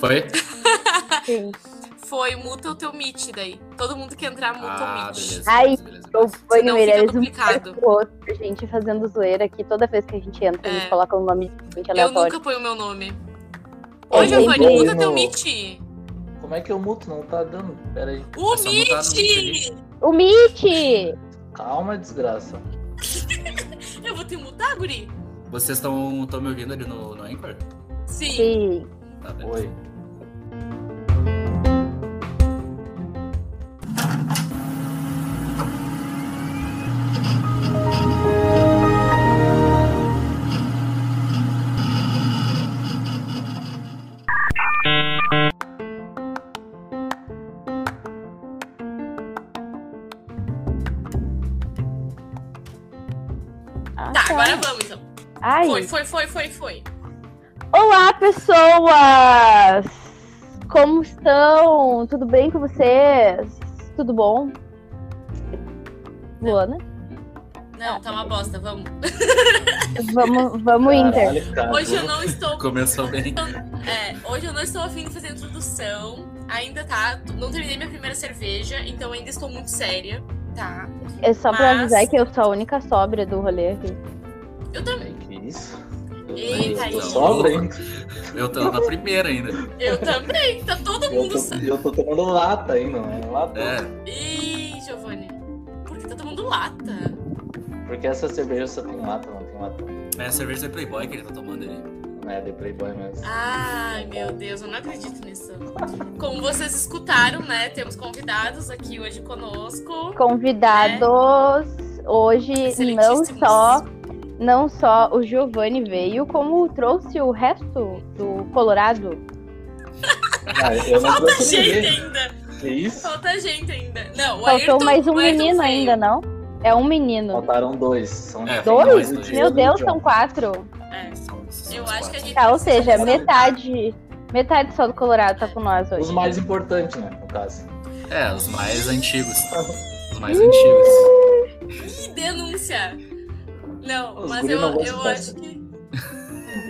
Foi? Sim. Foi, muta o teu Meet daí. Todo mundo que entrar, muta o Ah, Meet. beleza. Ai, beleza, O Senão Meirelles fica um complicado. pro outro, a gente fazendo zoeira aqui. Toda vez que a gente entra, a gente É. coloca um nome muito Eu aleatório. nunca ponho o meu nome. É, Ô, Giovanni, muta teu no- Meet. Como é que eu muto? Não tá dando. Pera aí. O É no Meet! O Meet! Calma, desgraça. Eu vou te mutar, guri? Vocês estão me ouvindo ali no, no Anchor? Sim. Sim. Tá, beleza. Oi. Estão? Tudo bem com vocês? Tudo bom? Luana? Não, tá uma bosta, vamos. Vamos, vamos Inter. Caralho, cara. Hoje eu não estou. Começou bem. É, hoje eu não estou afim de fazer introdução. Ainda tá. Não terminei minha primeira cerveja, então ainda estou muito séria. Tá. É só pra Mas- avisar que eu sou a única sóbria do rolê aqui. Eu também. Que isso? Eita, eu tô aí. sobra, hein? Eu tô na primeira ainda. Eu também. Tá todo Eu mundo. tô, eu tô tomando lata ainda, não é lata. É, Ih, Giovanni. Por que tá tomando lata? Porque essa cerveja só tem lata, não tem lata. é a cerveja de Playboy que ele tá tomando ali. Não é de Playboy mesmo. Ai, meu Deus, eu não acredito nisso. Como vocês escutaram, né? Temos convidados aqui hoje conosco. Convidados hoje não só não só o Giovanni veio, como trouxe o resto do Colorado. Ah, eu não Falta gente ninguém. ainda. Que isso? Falta gente ainda. Não, o Faltou Ayrton, mais um menino veio. ainda, não? É um menino. Faltaram dois. São É, Dois? dois. Meu Deus, são quatro. É. São- são Eu acho quatro. que a gente- Tá, ou seja, metade. Metade só do Colorado tá com nós hoje. Os mais importantes, né, no caso. É, os mais antigos. Os mais antigos. Que denúncia! Não, Os mas eu, não eu acho que.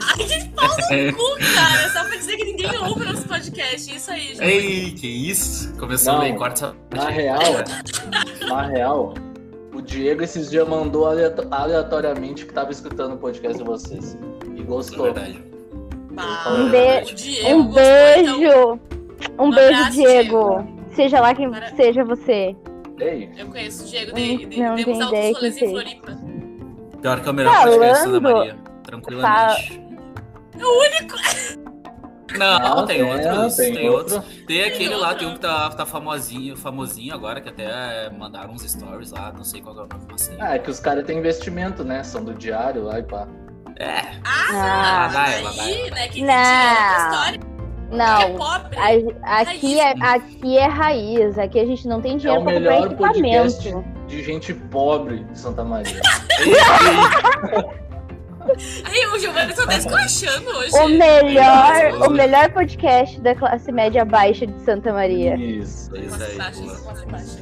Ai, que pau no cu, cara! Só pra dizer que ninguém ouve nosso podcast. Isso aí, gente. Ei, que isso? Começou Não, bem, corta essa Na real, na real, o Diego esses dias mandou aleato- aleatoriamente que tava escutando o podcast de vocês. E É gostou. verdade. Bah, Um, É be- verdade. Diego um gostou, então- beijo! Um Um beijo, abraço, Diego. Seja lá quem Para- seja você. Ei, Eu conheço o Diego, de, de, Não demos altos rolês quem em. Floripa. Pior que é o melhor Falando- podcast da Maria. Tranquilamente. É o único. Não, tem é, outros. Tem, tem outros. outro. Tem aquele lá, tem um que tá, tá famosinho, famosinho agora, que até mandaram uns stories lá, não sei qual é o nome, mas. Ah, é que os caras têm investimento, né? São do diário lá e pá. É, Ah, Ela vai, aí, vai. né? Que Não. história. É Não. pobre. A- aqui, é, aqui é raiz. Aqui a gente não tem É dinheiro o pra comprar melhor podcast equipamento. De gente pobre de Santa Maria. Aí o Giovanni só tá esculachando hoje. O melhor, o melhor podcast da classe média baixa de Santa Maria. Isso. Isso aí, baixa, baixa.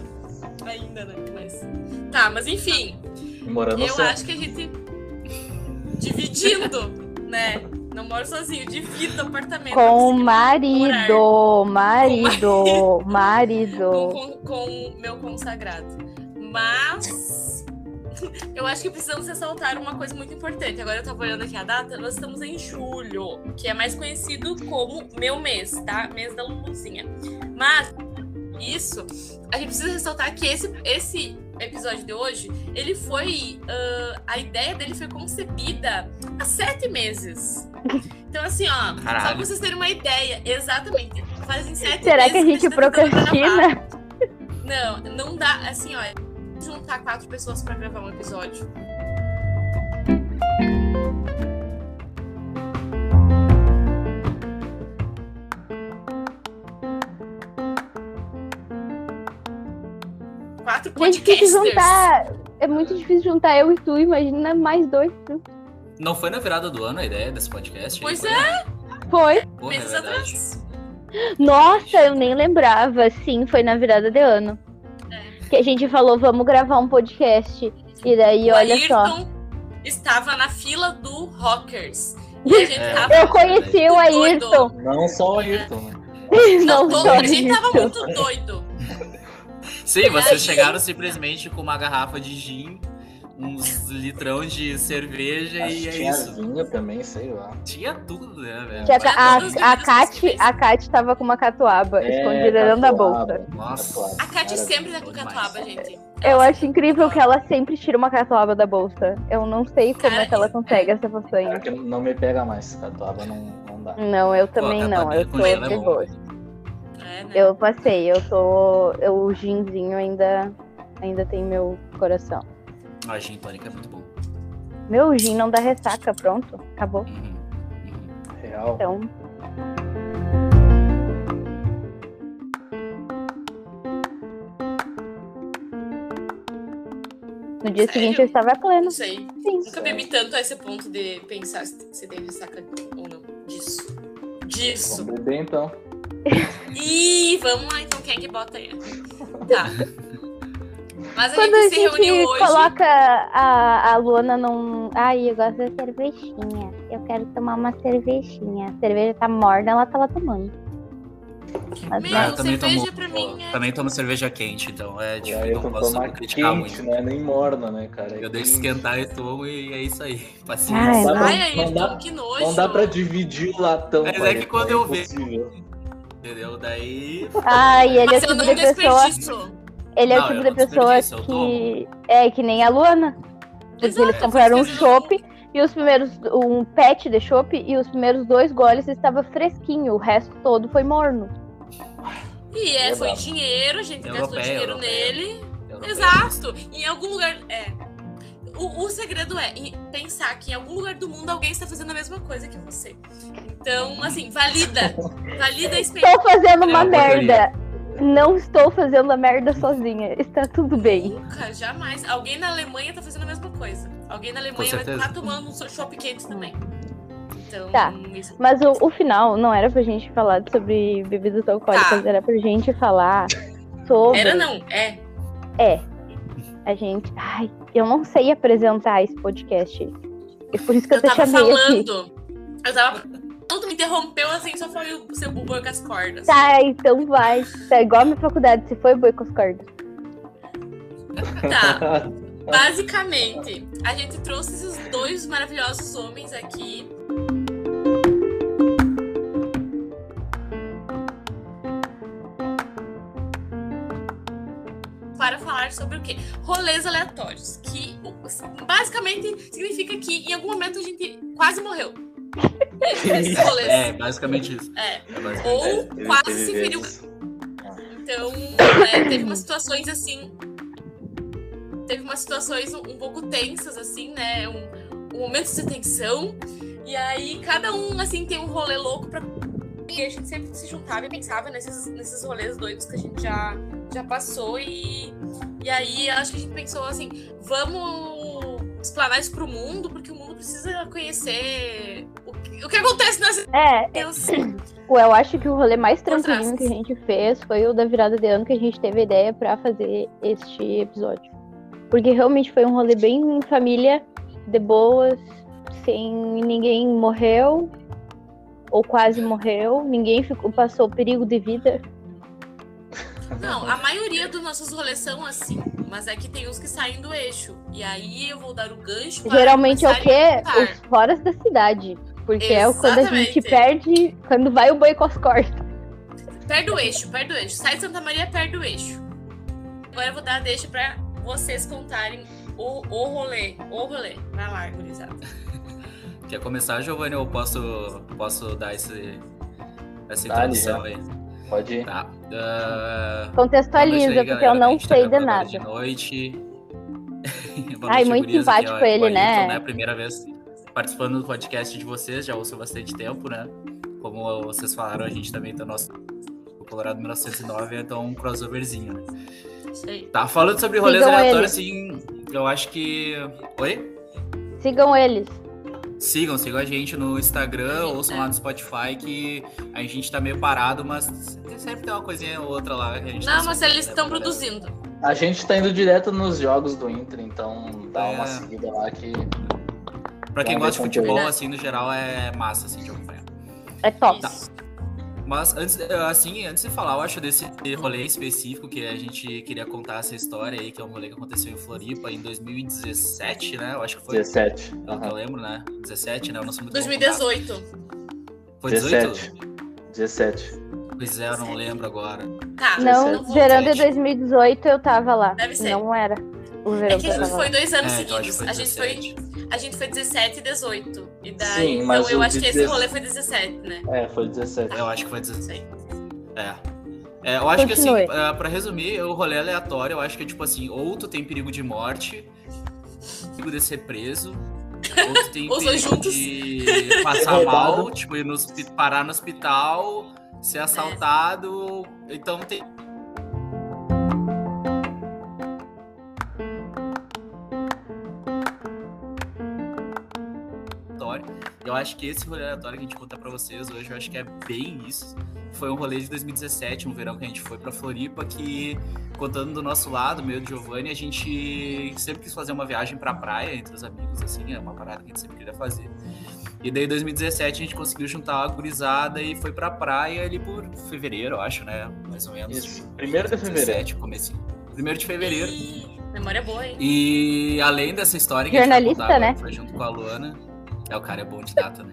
Ainda, né? Mas... Tá, mas enfim. Morando Eu acho que a gente. Dividindo, né? Não moro sozinho, divido apartamento. Com o Assim, marido, marido, marido. com, com, com o meu consagrado. Mas eu acho que precisamos ressaltar uma coisa muito importante. Agora eu tava olhando aqui a data, nós estamos em julho, que é mais conhecido como meu mês, tá? Mês da Luluzinha. Mas isso, a gente precisa ressaltar que esse, esse episódio de hoje, ele foi. ah, a ideia dele foi concebida há sete meses. Então, assim, ó, só pra Caralho. vocês terem uma ideia, exatamente. Fazem sete Será meses que a gente tá procrastina? Não, não dá. Assim, ó. Juntar quatro pessoas pra gravar um episódio. Quatro gente que podcasters. juntar. É muito difícil juntar eu e tu, imagina mais dois. Não foi na virada do ano a ideia desse podcast? Pois Foi? é, Foi. Porra, é meses verdade. atrás. Nossa, eu nem lembrava. Sim, foi na virada de ano. Que a gente falou, vamos gravar um podcast. E daí, o olha só. Ayrton estava na fila do Rockers. E a gente É. tava. Eu conheci o Doido. Ayrton. Não só o Ayrton, né? Não, Não, todo- só a gente tava muito doido. Sim, vocês chegaram simplesmente com uma garrafa de gin, uns litrão de cerveja Acho e é tinha isso. vinho também, sei lá. Tinha tudo, né, velho? Tinha a, a, bebidas Kat, possíveis. a tava com uma catuaba É, escondida dentro da bolsa. Nossa. A Kátia Cara, sempre tá com demais. catuaba, gente. Eu acho incrível que ela sempre tira uma catuaba da bolsa. Eu não sei como Cara, é que ela consegue essa façanha. que não me pega mais. Catuaba não, não dá. Não, eu também Pô, não. Eu tô gelo é. É, né? Eu passei, eu tô. Eu, o ginzinho ainda, ainda tem meu coração. Ah, gin tônica é muito bom. Meu gin não dá ressaca, pronto. Acabou. Uhum, uhum. Real. Então. No dia Sério? seguinte eu estava pleno. Não sei. Sim. Nunca bebi tanto a esse ponto de pensar se se tem ressaca ou não. Disso. Disso. Vamos beber então. Ih, vamos lá então, quem é que bota aí? Tá. Mas a Quando a gente se reuniu gente hoje. coloca a, a Luana num. Ai, eu gosto da cervejinha. Eu quero tomar uma cervejinha. A cerveja tá morna, ela tá lá tomando. Mas Meu, não. Ah, eu também cerveja tomo, mim é- também tomo cerveja quente, então é E difícil, aí não posso criticar quente, muito. não é nem morna, né, cara? É Eu deixo quente. esquentar e tomo e é isso aí. Ai, Paciência. Não dá Ai, pra- aí, não dá- que nojo. Não dá pra dividir o latão. Mas é pai, que quando eu vejo-. Entendeu? Daí. Ai, ele é Mas o eu tipo não de pessoa. Ele é o Não, tipo eu de pessoa que. É, que nem a Luana. Porque Exato, eles compraram um chopp e os primeiros. um pet de chopp e os primeiros dois goles estava fresquinho. O resto todo foi morno. E é, foi dinheiro, a gente gastou dinheiro europeia. nele. Exato. Em algum lugar. É. O, o segredo é pensar que em algum lugar do mundo alguém está fazendo a mesma coisa que você. Então, assim, valida. Valida a experiência. Estou fazendo uma É uma porcaria. Não estou fazendo a merda sozinha. Está tudo bem. Nunca, jamais. Alguém na Alemanha tá fazendo a mesma coisa. Alguém na Alemanha vai estar tomando um chopp quente também. Então, Tá. isso- Mas o, o final não era pra gente falar sobre bebidas alcoólicas, Tá. era pra gente falar sobre. Era não, é. É. A gente. Ai, eu não sei apresentar esse podcast. É por isso que eu, Eu te tava chamei aqui. falando. Eu tava. Tu me interrompeu assim, só foi o seu boi com as cordas. Tá, então vai. Tá igual a minha faculdade, se foi boi com as cordas. Tá. Basicamente, a gente trouxe esses dois maravilhosos homens aqui. Para falar sobre o quê? Rolês aleatórios. Que basicamente significa que em algum momento a gente quase morreu. Rolês. É, basicamente isso. É. É basicamente Ou isso. Quase se feriu então, né, teve umas situações assim. Teve umas situações um, um pouco tensas, assim, né? Um, um momento de tensão. E aí, cada um, assim, tem um rolê louco pra. E a gente sempre se juntava e pensava nesses, nesses rolês doidos que a gente já, já passou. E, e aí, acho que a gente pensou assim: vamos explanar isso pro mundo, porque o mundo precisa conhecer o que, o que acontece nas. É, Deus. eu acho que o rolê mais trás. que a gente fez foi o da virada de ano que a gente teve a ideia pra fazer este episódio. Porque realmente foi um rolê bem em família, de boas, sem ninguém morreu ou quase morreu, ninguém ficou, passou perigo de vida. Não, a maioria dos nossos rolês são assim, mas é que tem uns que saem do eixo. E aí eu vou dar o gancho para Geralmente é o quê? Os fora da cidade. Porque é o quando a gente Exatamente. perde, quando vai o boi com as cordas. Perde o eixo, perde o eixo. Sai de Santa Maria, perde o eixo. Agora eu vou dar a deixa pra vocês contarem o, o rolê. O rolê. Vai lá, gurizada. Quer começar, Giovanni, ou posso, posso dar esse, essa introdução aí? Pode ir. Tá. Ah, Contextualiza, aí, porque galera. eu não A tá sei de gravando agora nada. De noite. Ai, muito simpático Aqui é ele, o Ayrton, né? Primeira vez participando do podcast de vocês, já ouço há bastante tempo, né? Como vocês falaram, a gente também tá no nosso o Colorado 1909, então um crossoverzinho, né? Isso aí. Tá, falando sobre rolês aleatórios, assim, eu acho que... Oi? Sigam eles. Sigam, sigam a gente no Instagram, ouçam lá no Spotify que a gente tá meio parado, mas sempre tem uma coisinha ou outra lá que a gente tá Não, mas soltando, eles né, estão galera. produzindo. A gente tá indo direto nos jogos do Inter, então dá É. uma seguida lá que. Pra Pra quem gosta de futebol, assim, no geral, é massa, assim, de acompanhar. É top. Tá. Mas antes, assim, antes de falar, eu acho desse rolê específico que a gente queria contar essa história aí, que é um rolê que aconteceu em Floripa em 2017, né? Eu acho que foi. 17. Pelo que eu Aham. lembro, né? 17, né? Eu não sou muito bom com datas. 2018. Foi 18? 17. 17. Pois é, eu não lembro agora. Tá, Não, vou- verão de 17. 2018 eu tava lá. Deve ser. Não era o verão É que a gente foi dois anos É, então seguidos. foi A gente foi, 17. a gente foi 17 e 18. E daí, Sim, então mas eu o acho que esse 10 rolê foi 17, né? É, foi 17. Eu acho que foi Não 17. sei. É. É, eu acho que Continue. assim, é, pra resumir, o rolê aleatório, eu acho que é tipo assim, ou tu tem perigo de morte, perigo de ser preso, ou tu tem dois perigo juntos. de passar Roubado. mal, tipo, ir no, parar no hospital, ser assaltado. Então tem. Eu acho que esse rolê aleatório que a gente conta pra vocês hoje, eu acho que é bem isso. Foi um rolê de 2017, um verão que a gente foi pra Floripa, que, contando do nosso lado, meu e do Giovanni, a gente sempre quis fazer uma viagem pra praia entre os amigos, assim, é uma parada que a gente sempre queria fazer. E daí, em 2017, a gente conseguiu juntar a gurizada e foi pra praia ali por fevereiro, eu acho, né? Mais ou menos. Isso. Primeiro de fevereiro. 17, comecinho. Primeiro de fevereiro. Ih, memória boa, hein? E além dessa história que a gente vai Jornalista, contar né? foi junto com a Luana. É, o cara é bom de data, né?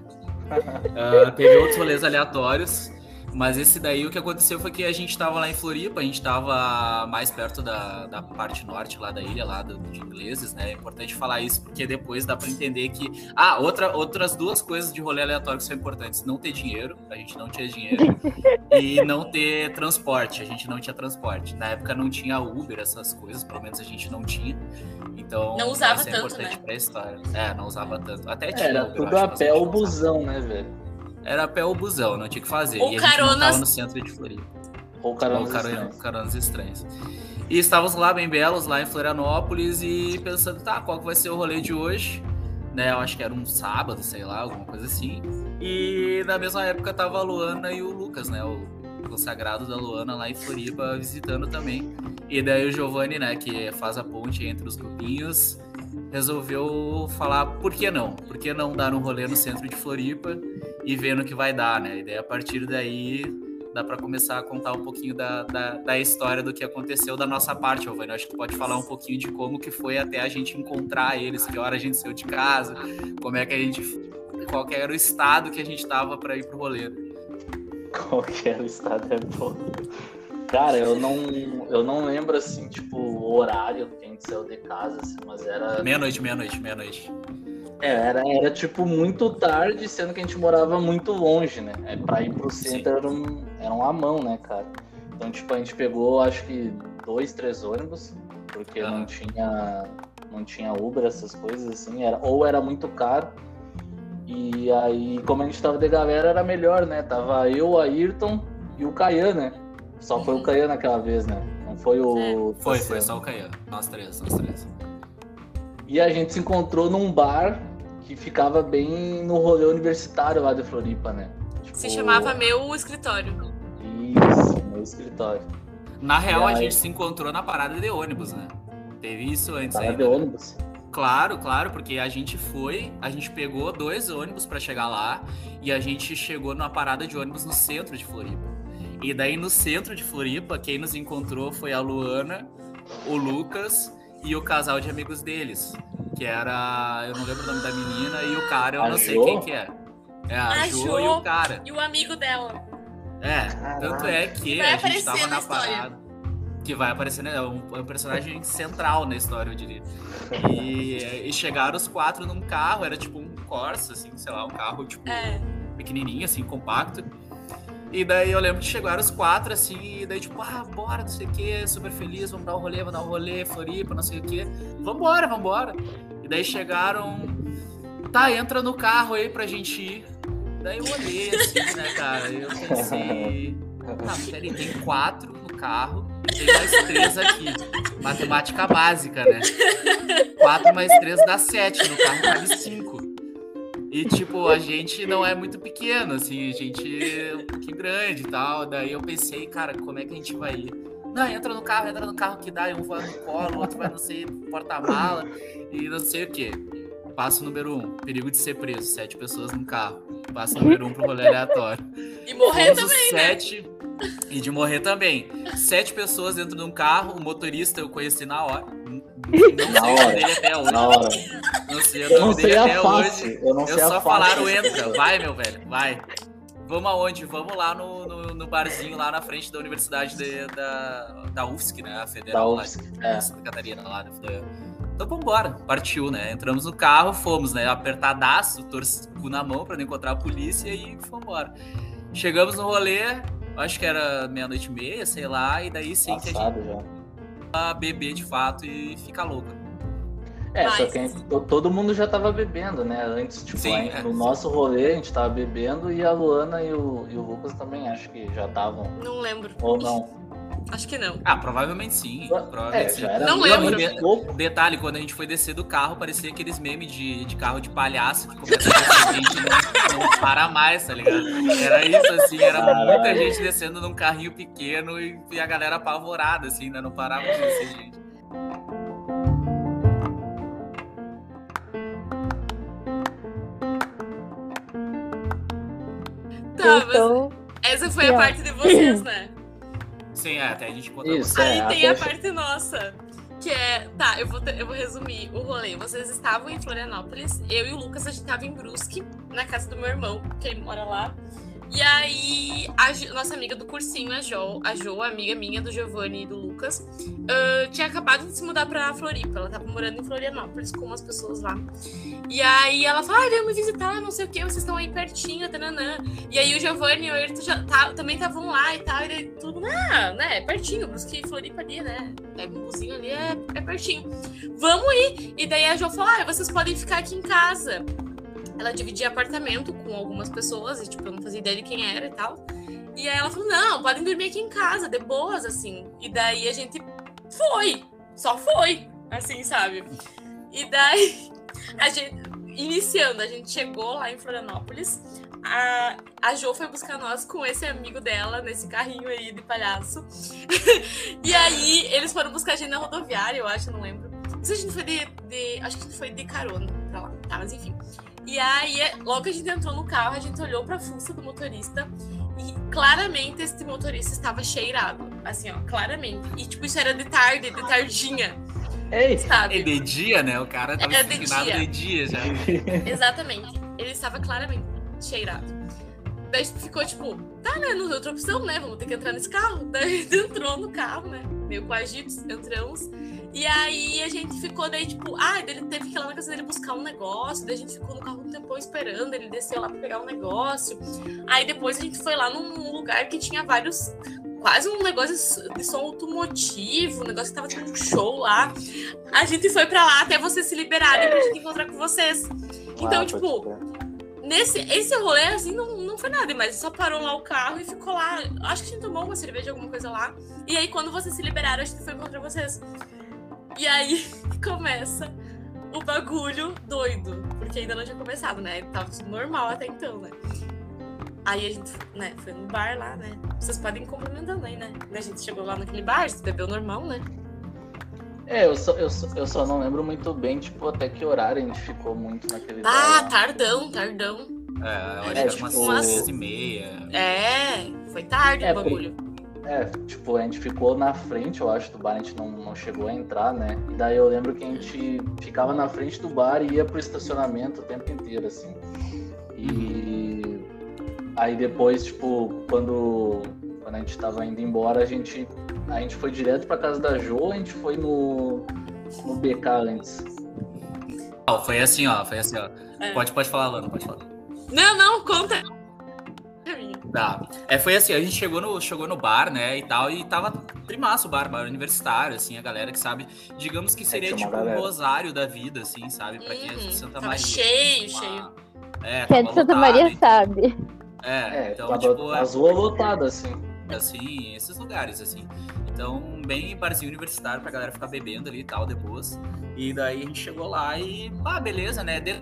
Ah, teve outros rolês aleatórios, mas esse daí o que aconteceu foi que a gente tava lá em Floripa, a gente tava mais perto da, da parte norte lá da ilha, lá do, de ingleses, né? É importante falar isso porque depois dá pra entender que. Ah, outra, outras duas coisas de rolê aleatório que são importantes: não ter dinheiro, a gente não tinha dinheiro, e não ter transporte, a gente não tinha transporte. Na época não tinha Uber, essas coisas, pelo menos a gente não tinha. Então, Não usava isso é tanto, importante né? pra história. É, não usava tanto. Até tinha. Era Uber, tudo a pé ou busão, né, velho? Era pé ou busão, não tinha o que fazer. Ou e a gente não caronas- tava no centro de Floripa. Ou carona Ou carona- caronas estranhas. E estávamos lá bem belos, lá em Florianópolis, e pensando, tá, qual que vai ser o rolê de hoje? Né, eu acho que era um sábado, sei lá, alguma coisa assim. E na mesma época tava a Luana e o Lucas, né? O consagrado da Luana lá em Floripa visitando também. E daí o Giovanni, né, que faz a ponte entre os grupinhos, resolveu falar por que não? Por que não dar um rolê no centro de Floripa e ver no que vai dar, né? E daí a partir daí dá para começar a contar um pouquinho da, da, da história do que aconteceu da nossa parte, Giovanni. Acho que pode falar um pouquinho de como que foi até a gente encontrar eles, que hora a gente saiu de casa, como é que a gente. qual era o estado que a gente tava para ir pro rolê. Qualquer estado é bom. Cara, eu não, eu não lembro assim, tipo, o horário que a gente saiu de casa, assim, mas era. Meia-noite, meia-noite, meia-noite. É, era, era tipo muito tarde, sendo que a gente morava muito longe, né? É, pra ir pro centro era, um, era uma mão, né, cara? Então, tipo, a gente pegou acho que dois, três ônibus, porque Ah. não tinha. Não tinha Uber, essas coisas, assim, era, ou era muito caro. E aí, como a gente tava de galera, era melhor, né? Tava eu, o Ayrton e o Caian, né? Só foi o Caian naquela vez, né? Não foi o. Foi, foi Tassiano. só o Caiano. Nós três, nós três. E a gente se encontrou num bar que ficava bem no rolê universitário lá de Floripa, né? Tipo, Se chamava Meu Escritório. Isso, meu escritório. Na real, E a aí? gente se encontrou na parada de ônibus, né? Teve isso antes Tava aí. de ônibus. Claro, claro, porque a gente foi, a gente pegou dois ônibus pra chegar lá e a gente chegou numa parada de ônibus no centro de Floripa. E daí no centro de Floripa, quem nos encontrou foi a Luana, o Lucas e o casal de amigos deles, que era, eu não lembro o nome da menina e o cara, eu A não sei Jo? quem que é. É a, A Jo, Jo. e o cara. E o amigo dela. É, tanto é que Vai a gente tava na na parada. Que vai aparecer, né? É um, é um personagem central na história, eu diria. E, e chegaram os quatro num carro, era tipo um Corsa, assim, sei lá, um carro tipo É. pequenininho, assim, compacto. E daí eu lembro que chegaram os quatro, assim, e daí tipo, ah, bora, não sei o que, super feliz, vamos dar um rolê, vamos dar um rolê, Floripa, não sei o que. Vambora, vambora. E daí chegaram, tá, entra no carro aí pra gente ir. Daí eu olhei assim, né, cara, eu pensei, tá, peraí, tem quatro no carro, tem mais três aqui. Matemática básica, né? Quatro mais três dá sete, no carro cabe cinco. E, tipo, a gente não é muito pequeno, assim, a gente é um pouquinho grande e tal. Daí eu pensei, cara, como é que a gente vai ir? Não, entra no carro, entra no carro que dá, e um vai no colo, o outro vai, não sei, porta-mala e não sei o quê. Passo número um, perigo de ser preso, sete pessoas no carro. Passo número um pro rolê aleatório. E morrer Fomos os também, né? E de morrer também. Sete pessoas dentro de um carro, o motorista eu conheci na hora. Não sei o nome dele até hoje. Na hora. Não sei o Eu não nome dele sei até a hoje. face. Eu não Eu sei a só face. falaram entra, vai meu velho, vai. Vamos aonde? Vamos lá no, no, no barzinho lá na frente da Universidade de- da, da UFSC, né? A Da Federal lá UFSC, de é. Santa Catarina lá. né? Então vambora, partiu, né? Entramos no carro, fomos, né? Apertadaço, torci na mão pra não encontrar a polícia e fomos embora. Chegamos no rolê, acho que era meia-noite e meia, sei lá, e daí sim que a gente Passado já. beber de fato e fica louca. É, só Mas- que a gente- to- todo mundo já tava bebendo, né? Antes, tipo, Sim, gente- é. no nosso rolê a gente tava bebendo e a Luana e o, e o Lucas também acho que já estavam. Não lembro. Ou não. Acho que não. Ah, provavelmente sim. Provavelmente É, sim. Não lembro. pouco. Detalhe, quando a gente foi descer do carro, parecia aqueles memes de, de carro de palhaço que começa a descer, a gente não, não para mais, tá ligado? Era isso, assim, era Caralho. muita gente descendo num carrinho pequeno e, e a galera apavorada, assim, né? Não parava de descer, gente. Tá, mas então, essa foi a parte de vocês, né? Sim, é, até a gente encontrou Isso, você. Aí é, tem a parte nossa. Que é. Tá, eu vou, te- eu vou resumir o rolê. Vocês estavam em Florianópolis, eu e o Lucas, a gente tava em Brusque, na casa do meu irmão, que ele mora lá. E aí, a nossa amiga do cursinho, a Jo, a Jo, amiga minha do Giovanni e do Lucas, ah, tinha acabado de se mudar pra Floripa. Ela tava morando em Florianópolis com umas pessoas lá. E aí ela falou: ah, veio me visitar, não sei o que, vocês estão aí pertinho, tananã. E aí o Giovanni e o Ayrton já tá- também estavam lá e tal, e tudo, ah, né, é pertinho, Brusque e Floripa ali, né? É um buzinho ali, é, é pertinho. Vamos ir! E daí a Jo falou: ah, vocês podem ficar aqui em casa. Ela dividia apartamento com algumas pessoas, e tipo, eu não fazia ideia de quem era e tal. E aí ela falou: não, podem dormir aqui em casa, de boas, assim. E daí a gente foi, só foi, assim, sabe? E daí a gente, iniciando, a gente chegou lá em Florianópolis. A, a Jo foi buscar nós com esse amigo dela, nesse carrinho aí de palhaço. e aí, eles foram buscar a gente na rodoviária, eu acho, não lembro. Não sei se a gente foi de, de- Acho que foi de carona pra lá, tá? Mas enfim. E aí, logo que a gente entrou no carro, a gente olhou pra fuça do motorista e claramente esse motorista estava cheirado. Assim, ó, claramente. E tipo, isso era de tarde, de tardinha, Ei! sabe? É de dia, né? O cara tava É de dia. de dia já. Exatamente. Ele estava claramente cheirado. Daí a gente ficou tipo, tá, né? Não tem outra opção, né? Vamos ter que entrar nesse carro. Daí a gente entrou no carro, né? Meio coagidos, entramos. E aí a gente ficou daí, tipo, ah, ele teve que ir lá na casa dele buscar um negócio. Daí a gente ficou no carro um tempão esperando. Ele desceu lá pra pegar um negócio. Aí depois a gente foi lá num lugar que tinha vários. Quase um negócio de som automotivo, um negócio que tava tendo um show lá. A gente foi pra lá até vocês se liberarem pra gente encontrar com vocês. Então, Ah, tipo. Nesse esse rolê, assim, não, não foi nada, mas só parou lá o carro e ficou lá. Acho que a gente tomou uma cerveja, alguma coisa lá. E aí, quando vocês se liberaram, a gente foi encontrar vocês. E aí começa o bagulho doido. Porque ainda não tinha começado, né? Tava tudo normal até então, né? Aí a gente, né, foi no bar lá, né? Vocês podem ir complementando aí, né? A gente chegou lá naquele bar, se bebeu normal, né? É, eu só, eu, só, eu só não lembro muito bem, tipo, até que horário a gente ficou muito naquele Ah, bar, tardão, tardão. É, eu acho É, que tipo, umas seis e meia. É, foi tarde É, o bagulho. É, tipo, a gente ficou na frente, eu acho, do bar, a gente não, não chegou a entrar, né? E daí eu lembro que a gente ficava na frente do bar e ia pro estacionamento o tempo inteiro, assim. E aí depois, tipo, quando, quando a gente tava indo embora, a gente, a gente foi direto pra casa da Jo, a gente foi no, no BK antes. Ó, foi assim, ó, foi assim, ó. É. Pode, pode falar, Lana, pode falar. Não, não, conta. Tá. É, foi assim, a gente chegou no, chegou no bar, né, e tal, e tava primaço o bar, bar universitário, assim, a galera que sabe, digamos que seria tinha uma tipo um galera. rosário da vida, assim, sabe, pra quem é Uhum, de Santa tava Maria. cheio, Uma- cheio. É, quem é de Santa lotado, Maria sabe. É, É, então, tava tipo, é- as ruas lotadas, assim. assim, esses lugares, assim. Então, bem barzinho universitário pra galera ficar bebendo ali e tal, depois. E daí a gente chegou lá e, ah, beleza, né? De-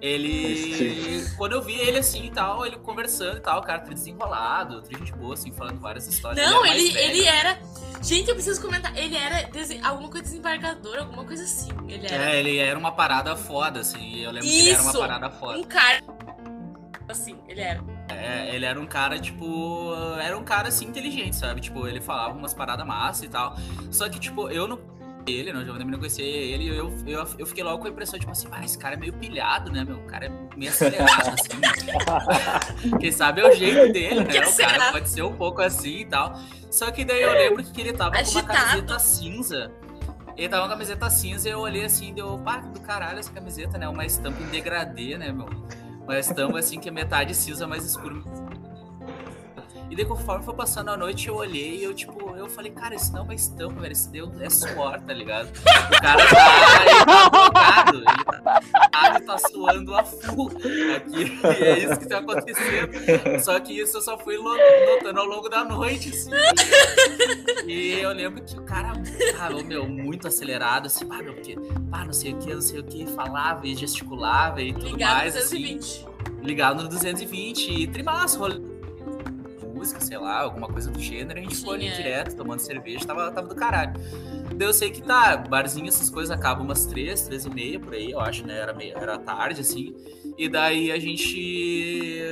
Ele. Quando eu vi ele assim e tal, ele conversando e tal, o cara desenrolado, gente boa, assim, falando várias histórias. Não, era ele, velho. ele era. Gente, eu preciso comentar. Ele era dese- alguma coisa desembargador, alguma coisa assim. Ele era É, ele era uma parada foda, assim. Eu lembro que ele era uma Isso! parada foda. um cara. Assim, ele era. É, ele era um cara, tipo. Era um cara assim inteligente, sabe? Tipo, ele falava umas paradas massa e tal. Só que, tipo, eu não. Ele, não, já não conhecer ele, eu, eu, eu fiquei logo com a impressão, tipo assim, ah, esse cara é meio pilhado, né, meu? O cara é meio acelerado, assim. né? Quem sabe é o jeito dele, né? O cara pode ser um pouco assim e tal. Só que daí eu lembro que ele tava com uma Agitado. camiseta cinza. Ele tava com uma camiseta cinza e eu olhei assim, deu, pá, do caralho essa camiseta, né? Uma estampa em degradê, né, meu? Uma estampa assim que é metade cinza mais escuro. E daí, conforme foi passando a noite, eu olhei e eu, tipo, eu falei, cara, isso não é uma estampa, velho. Isso deu, é suor, tá ligado? O cara tá, ele tá drogado, ele tá, ele tá suando a full aqui. E é isso que tá acontecendo. Só que isso eu só fui notando ao longo da noite, assim. E eu lembro que o cara, ah, ô, meu, muito acelerado, assim, pá, meu, porque, pá, não sei o que, não sei o que, falava e gesticulava e tudo Ligado mais, assim assim. ligado no 220 e trimaço, rolê. Música, sei lá, alguma coisa do gênero, a gente foi ali Tinha. direto, tomando cerveja, tava, tava do caralho. Daí eu sei que tá, barzinho, essas coisas acabam umas três, três e meia por aí, eu acho, né? Era, meio, era tarde, assim. E daí a gente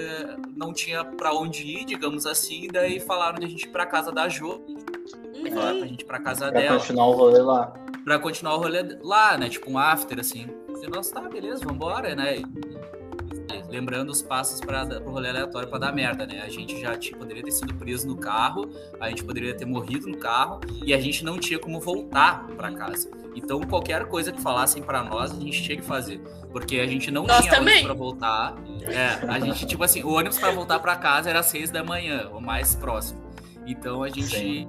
não tinha pra onde ir, digamos assim, daí falaram de a gente ir pra casa da Jo, Uhum. falaram pra gente ir pra casa Pra dela continuar o rolê lá. pra continuar o rolê lá, né? Tipo um after, assim. E nós, tá, beleza, vambora, né? E- Lembrando os passos para o rolê aleatório pra dar merda, né? A gente já tipo, poderia ter sido preso no carro, a gente poderia ter morrido no carro e a gente não tinha como voltar pra casa. Então, qualquer coisa que falassem pra nós, a gente tinha que fazer. Porque a gente não Nós tinha ônibus também. pra voltar. É, a gente, tipo assim, o ônibus pra voltar pra casa era às seis da manhã, o mais próximo. Então a gente Sim.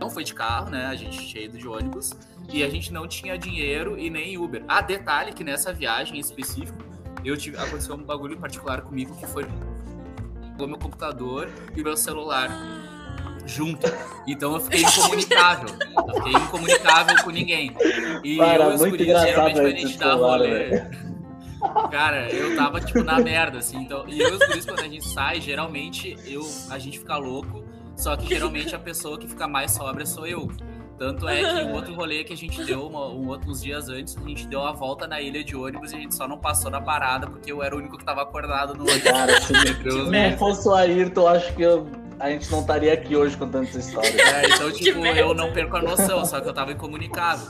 não foi de carro, né? A gente tinha ido de ônibus. E a gente não tinha dinheiro e nem Uber. Ah, detalhe que nessa viagem em específico, eu tive, aconteceu um bagulho particular comigo que foi o meu computador e o meu celular junto. Então eu fiquei incomunicável. Eu fiquei incomunicável com ninguém. E Cara, eu e os muito guris, geralmente, quando a gente dá rolê. Cara, eu tava, tipo, na merda, assim. Então, e eu e os guris, quando a gente sai, geralmente eu, a gente fica louco. Só que geralmente a pessoa que fica mais sóbria sou eu. Tanto é que um outro rolê que a gente deu uma, um outro, uns dias antes, a gente deu a volta na ilha de ônibus e a gente só não passou na parada porque eu era o único que tava acordado no ônibus. Cara, se, se não fosse o Ayrton, acho que eu- a gente não estaria aqui hoje contando essa história. É, então, tipo, eu não perco a noção, só que eu tava incomunicável.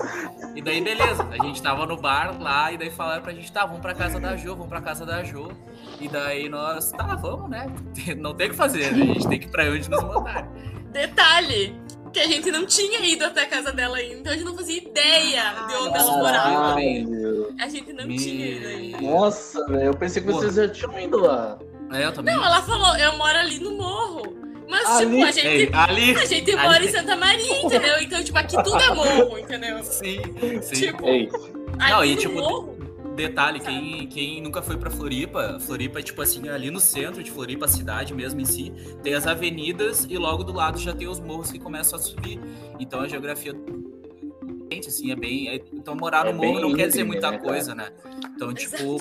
E daí, beleza, a gente tava no bar lá, e daí falaram pra gente, tá, vamos pra casa da Jo, vamos pra casa da Jo. E daí nós, tá, vamos, né? Não tem o que fazer, né? a gente tem que ir pra onde nos mandarem. Detalhe, que a gente não tinha ido até a casa dela ainda, então a gente não fazia ideia de onde ela morava. Caralho. A gente não Me- tinha ido ainda. Nossa, velho, eu pensei que Porra. vocês já tinham ido lá. É, eu também. Não, ela falou, eu moro ali no morro. Mas, Ali? tipo, a gente, Ei, ali, a gente ali. mora em Santa Maria, entendeu? Então, tipo, aqui tudo é morro, entendeu? sim, sim. Tipo, Ei, Não, e, no tipo, morro. Detalhe, quem, quem nunca foi pra Floripa, Floripa é tipo assim, ali no centro de Floripa, a cidade mesmo em si, tem as avenidas e logo do lado já tem os morros que começam a subir. Então a geografia assim, é bem. é- então morar É no morro bem não quer dizer muita né, coisa, né? Então, tipo,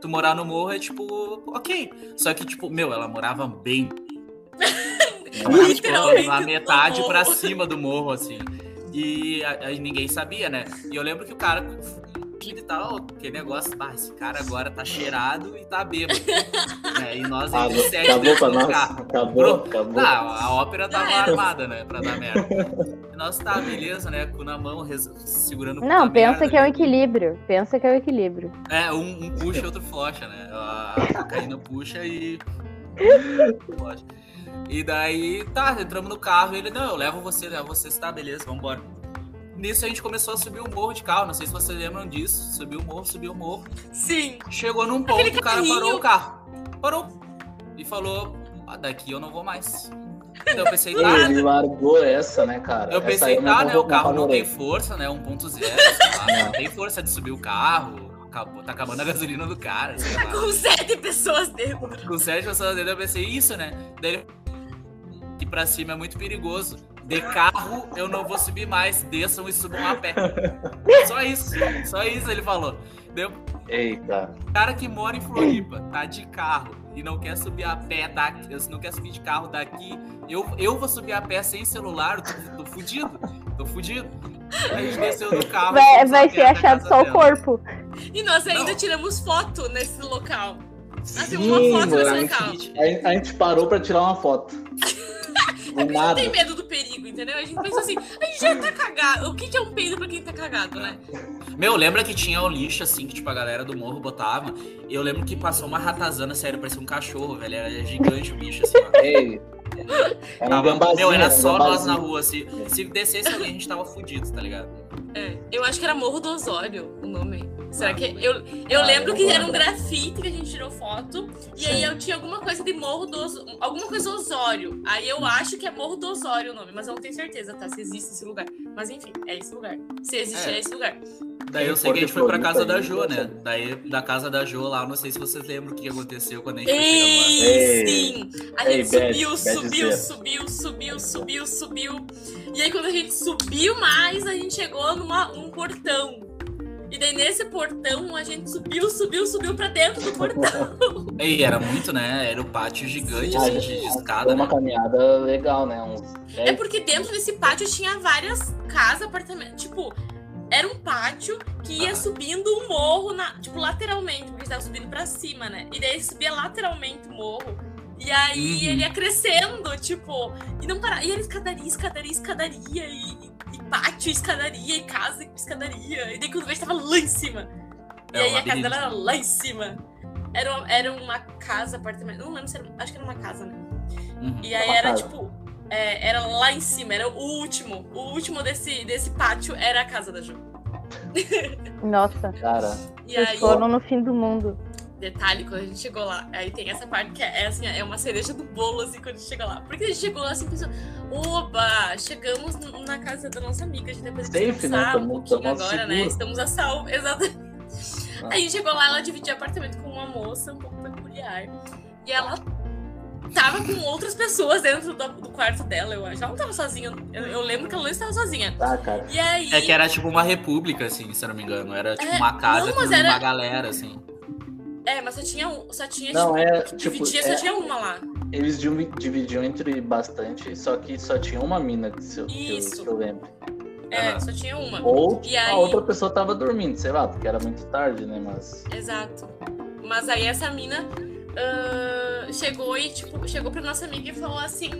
tu morar no morro é tipo, ok. Só que, tipo, meu, ela morava bem. Ela morava, tipo, na metade morro. pra cima do morro, assim. E aí ninguém sabia, né? E eu lembro que o cara e tal, aquele negócio, ah, esse cara agora tá cheirado e tá bêbado. né? E nós ah, sete acabou pra nós. carro. Acabou, Pronto. acabou. Ah, a ópera tava era. armada, né? Pra dar merda. E nós tá, beleza, né? Cu na mão, res- segurando Não, pensa merda, que é um equilíbrio. Pensa que é o equilíbrio. É, um, um puxa e outro flocha, né? A cocaína puxa e. flocha. E daí, tá, entramos no carro e ele, não, eu levo você, levo você, tá, beleza, vambora. Nisso a gente começou a subir o morro de carro, não sei se vocês lembram disso. Subiu o morro, subiu o morro. Sim. Chegou num ponto, Aquele o cara carrinho. parou o carro. Parou. E falou, ah, daqui eu não vou mais. Então eu pensei, tá, Ele largou essa, né, cara? eu pensei, tá, né? O carro não tem força, né? 1.0, sei lá, Não. não tem força de subir o carro. Acabou, tá acabando a gasolina do cara, sei lá. Com sete pessoas dentro. Com sete pessoas dentro, eu pensei, isso, né? Daí ele. E pra cima é muito perigoso. De carro eu não vou subir mais, desçam e subam a pé. Só isso, só isso ele falou. Daí eu Eita. O cara que mora em Floripa, tá de carro e não quer subir a pé daqui, não quer subir de carro daqui, eu, eu vou subir a pé sem celular, tô, tô fudido, tô fudido. A gente desceu do carro. Vai, vai ser achado só o dela. corpo. E nós ainda Não. tiramos foto nesse local. Nós Sim, temos uma foto mano. nesse local. A, gente- a gente parou pra tirar uma foto. Do Não nada. tem medo do perigo, entendeu? A gente pensa assim, a gente já tá cagado. O que que é um peido pra quem tá cagado, né? Meu, lembra que tinha o lixo assim que tipo a galera do morro botava? E eu lembro que passou uma ratazana, sério, parecia um cachorro, velho. Era gigante o bicho assim, ó. Ei. Era um Tava- gambazinho, meu, era só nós na gambazinho. rua. Se, se descesse alguém, a gente tava fudido, tá ligado? É, eu acho que era Morro do Osório o nome. Será que. Eu, eu Ah, lembro eu que era um grafite que a gente tirou foto. E aí eu tinha alguma coisa de Morro do Os- Alguma coisa Osório. Aí eu acho que é Morro do Osório o nome, mas eu não tenho certeza, tá? Se existe esse lugar. Mas enfim, é esse lugar. Se existe, É. é, esse lugar. Daí eu sei que a gente foi pra casa da Jo, né? Daí da casa da Jo lá, eu não sei se vocês lembram o que aconteceu quando a gente foi chegando Ei, sim! A Ei, gente bad, subiu, bad subiu, subiu, subiu, subiu, subiu. E aí, quando a gente subiu mais, a gente chegou numa, num portão. E daí, nesse portão, a gente subiu, subiu, subiu pra dentro do portão. Ei, era muito, né? Era o pátio gigante, Sim. assim, de, Foi escada, uma né? caminhada legal, né? Uns É 10 porque dentro desse pátio tinha várias casas, apartamentos. Tipo, era um pátio que ia Ah. subindo um morro, na, tipo, lateralmente, porque estava subindo pra cima, né? E daí subia lateralmente o morro. E aí Uhum. ele ia crescendo, tipo, e não parava. E era escadaria, escadaria, escadaria, e, e pátio, escadaria, e casa, e escadaria. E daí quando veio, tava lá em cima. E É, aí um a casa dela era lá em cima. Era uma, era uma casa, apartamento. Não lembro se era. Acho que era uma casa, né? Uhum. E aí Uma era casa. tipo. é, era lá em cima, era o último. O último desse, desse pátio era a casa da Ju. Nossa, Cara, E vocês aí, foram no fim do mundo. Detalhe, quando a gente chegou lá, aí tem essa parte que é, é assim, é uma cereja do bolo, assim, quando a gente chegou lá. Porque a gente chegou lá assim, pensou, oba, chegamos na casa da nossa amiga, a gente depois Safe, né? descansar um Tamo- pouquinho tamo agora, né? Estamos a salvo, exatamente. Ah. Aí chegou lá, ela dividia apartamento com uma moça um pouco peculiar. E ela tava com outras pessoas dentro do, do quarto dela, eu acho. Ela não tava sozinha. Eu, eu lembro que ela não estava sozinha. tá, cara. E aí. É que era tipo uma república, assim, se eu não me engano. Era tipo É, uma casa não, com era- uma galera, assim. É, mas só tinha um. Só tinha, Não, tipo, é, tipo, dividia, é- só tinha uma lá. Eles divi- dividiam entre bastante, só que só tinha uma mina que, se eu- que eu, Isso. que eu lembro. É, só tinha uma. Ou E a aí- outra pessoa tava dormindo, sei lá, porque era muito tarde, né? Mas. Exato. Mas aí essa mina ah, chegou e, tipo, chegou pra nossa amiga e falou assim.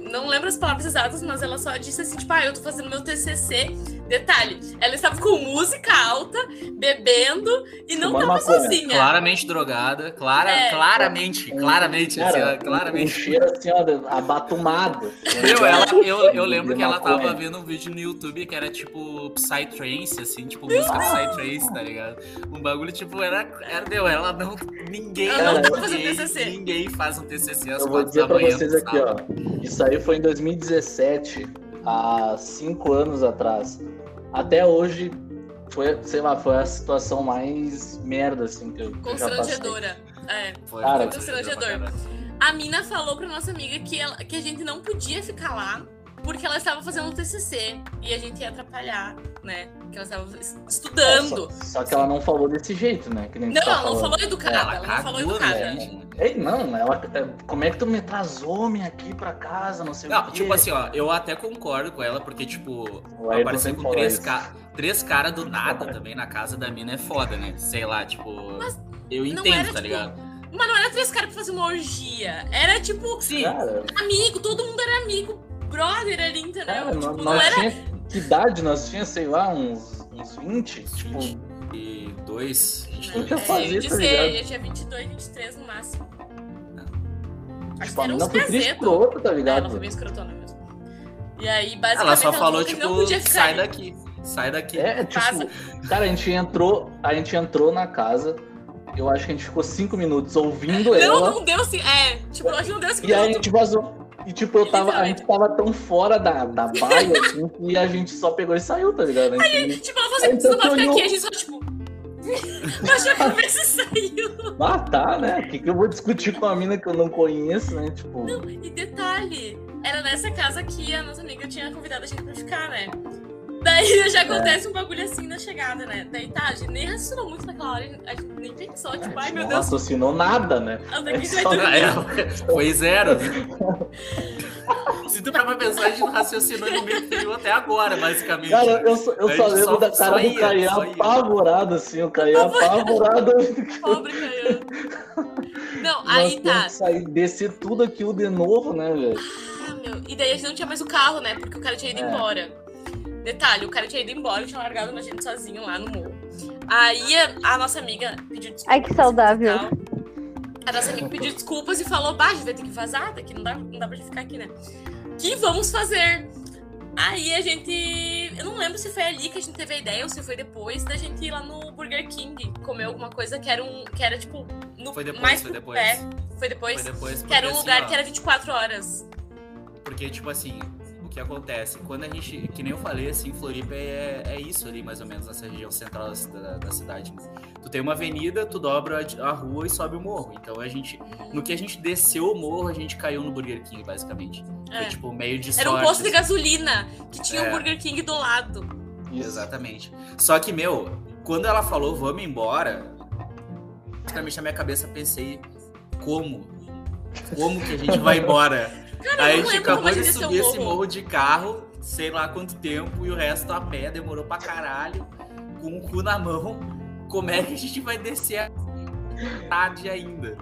Não lembro as palavras exatas, mas ela só disse assim, tipo, ah, eu tô fazendo meu TCC. Detalhe, ela estava com música alta, bebendo e não Fumando tava sozinha. Claramente drogada. Clara, É. claramente, claramente, assim, Cara, ó, um claramente. cheiro assim, ó, abatumado. Meu, ela, eu, eu lembro que ela tava vendo um vídeo no YouTube que era tipo Psytrance, assim, tipo música Psytrance, tá ligado? Um bagulho, tipo, era. era meu, ela não. Ninguém. Ela não ninguém, TCC. ninguém faz um TCC às Eu vou quatro dizer da pra manhã. vocês no aqui, sábado. ó. Isso aí foi em 2017, há cinco anos atrás. Até hoje, foi, sei lá, foi a situação mais merda, assim, que eu, que eu já passei. Constrangedora. É. Foi, Cara, constrangedor. A mina falou pra nossa amiga que, ela- que a gente não podia ficar lá porque ela estava fazendo um TCC e a gente ia atrapalhar, né? Que ela estava es- estudando. Só, só que ela não falou desse jeito, né? Que nem Não, tá ela não falou educada, Ela ela não falou educada. né? Ei, não, ela. é, Como é que tu me traz homem aqui pra casa? Não sei o Não, quê. tipo assim, ó, eu até concordo com ela, porque, tipo, O aparecer com três, ca... três caras do nada também na casa da mina é foda, né? Sei lá, tipo. eu entendo, era, tá tipo, ligado? Mas não era três caras pra fazer uma orgia. Era tipo Sim, Cara, amigo, todo mundo era amigo, brother ali, entendeu? cara tipo, nós, não nós era. tinha, que idade nós tinha, sei lá, uns, uns 20? Tipo, e dois. não É, tinha eu fazer, ia tá eu tinha 22, 23 no máximo. Acho tipo, que a era uns foi triste casetos. pro outro, tá É, ela ligado? foi bem escrotona mesmo. E aí, basicamente, Ela só falou, falou que tipo, não podia ficar sai ali. daqui. Sai daqui. É, tipo, Casa. cara, a gente entrou, a gente entrou na casa, eu acho que a gente ficou cinco minutos ouvindo Não, ela, não deu assim. É, tipo, eu acho que não deu assim. e aí a gente vazou. E tipo, eu tava, a gente tava tão fora da, da baia, assim, que a gente só pegou e saiu, tá ligado? A gente, Tipo, ela falou assim, você não vai ficar Olhou. aqui, a gente só, tipo. Baixou a cabeça e saiu. ah, tá, né? O que, que eu vou discutir com a mina que eu não conheço, né? Tipo, E detalhe, era nessa casa que a nossa amiga tinha convidado a gente pra ficar, né? Daí já acontece um bagulho assim na chegada, né? Daí tá, a gente nem raciocinou muito naquela hora, a gente nem pensou, tipo, ai meu Não Deus, raciocinou nada, né? aqui É só-. É, foi zero. Se tu pra pensar, a gente não raciocinou no meio frio até agora, basicamente. Cara, eu só, eu só lembro só- da cara do ia. apavorado, assim, o Caiá apavorado. Pobre Caiano. Não, Nós aí tá. sair, descer tudo aquilo de novo, né, velho? Ah, meu. E daí a gente não tinha mais o carro, né? Porque o cara tinha ido É. embora. Detalhe, o cara tinha ido embora e tinha largado a gente sozinho lá no morro. Aí a, a nossa amiga pediu desculpas. Ai, que saudável. A nossa amiga pediu desculpas e falou: Bah, a gente vai ter que vazar daqui, não dá, não dá pra gente ficar aqui, né? Que vamos fazer? Aí a gente. Eu não lembro se foi ali que a gente teve a ideia ou se foi depois da gente ir lá no Burger King comer alguma coisa que era um. que era tipo. No, Foi depois, mais foi pro depois. pé. Foi depois? Foi depois Que era um porque, lugar assim, ó, que era 24 horas. Porque, tipo assim, que acontece? Quando a gente, que nem eu falei, assim, Floripa é, é isso ali, mais ou menos, nessa região central da, da cidade. Tu tem uma avenida, tu dobra a, a rua e sobe o morro. Então a gente, no que a gente desceu o morro, a gente caiu no Burger King, basicamente. Foi, É. tipo, meio de Era um sorte, posto de assim. gasolina que tinha o É. Burger King do lado. Isso. Exatamente. Só que, meu, quando ela falou, vamos embora, basicamente na minha cabeça pensei, como? Como que a gente vai embora? Cara, Aí a gente acabou de subir esse morro. morro de carro, sei lá quanto tempo, e o resto a pé, demorou pra caralho, com o cu na mão. Como é que a gente vai descer a tarde ainda?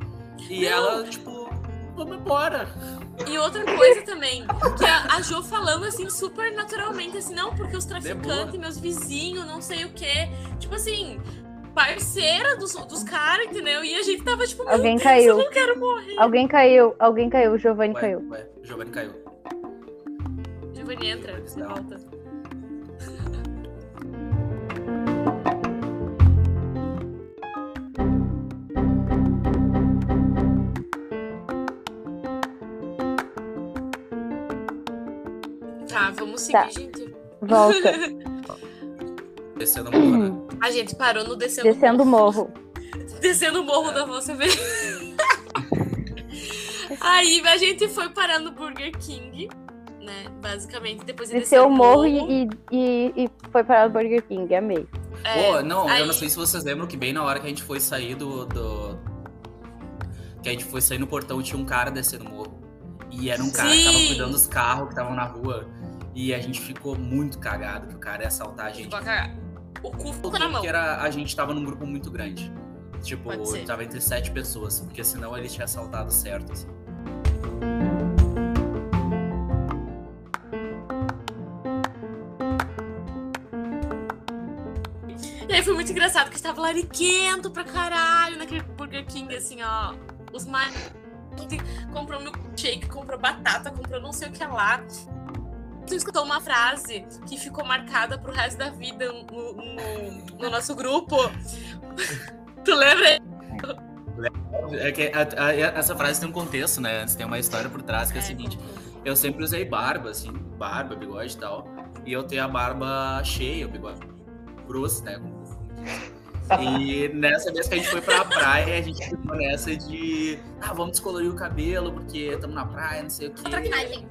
E Não. ela, tipo, vamos embora. E outra coisa também, que a, a Jo falando assim, super naturalmente, assim, não, porque os traficantes, meus vizinhos, não sei o quê. Tipo assim, parceira dos, dos caras, entendeu? E a gente tava tipo, Alguém Deus, caiu. eu não quero morrer. Alguém caiu, alguém caiu, o Giovanni Ué, caiu. ué, o Giovanni caiu. Giovanni entra, Não. volta. Tá, vamos seguir, Tá. gente. Volta. Descendo o morro, né? A gente parou no descendo, Descendo o morro. descendo o morro da você ver. Aí a gente foi parar no Burger King, né? Basicamente, depois de Desceu o morro morro, e, e, e foi para o Burger King, amei. é, Pô, não, aí- eu não sei se vocês lembram que bem na hora que a gente foi sair do. do- Que a gente foi sair no portão, tinha um cara descendo o morro. E era um cara que tava cuidando dos carros que estavam na rua. E a gente ficou muito cagado que o cara ia assaltar a gente. Ficou a cagar. O cu ficou na mão. Porque era, a gente tava num grupo muito grande. Tipo, tava entre sete pessoas. Porque senão ele tinha assaltado certo. assim. E aí foi muito engraçado, porque estava lariquento pra caralho naquele Burger King, assim, ó. Os mais. Comprou milkshake, comprou batata, comprou não sei o que lá. Tu escutou uma frase que ficou marcada pro resto da vida no, no- no nosso grupo. tu lembra? É que a- a- essa frase tem um contexto, né? Tem uma história por trás que é, a seguinte. Eu sempre usei barba, assim, barba, bigode e tal. E eu tenho a barba cheia, o bigode grosso, né? E nessa vez que a gente foi pra praia, a gente ficou nessa de. Ah, vamos descolorir o cabelo, porque estamos na praia, não sei o quê. Traquinagem.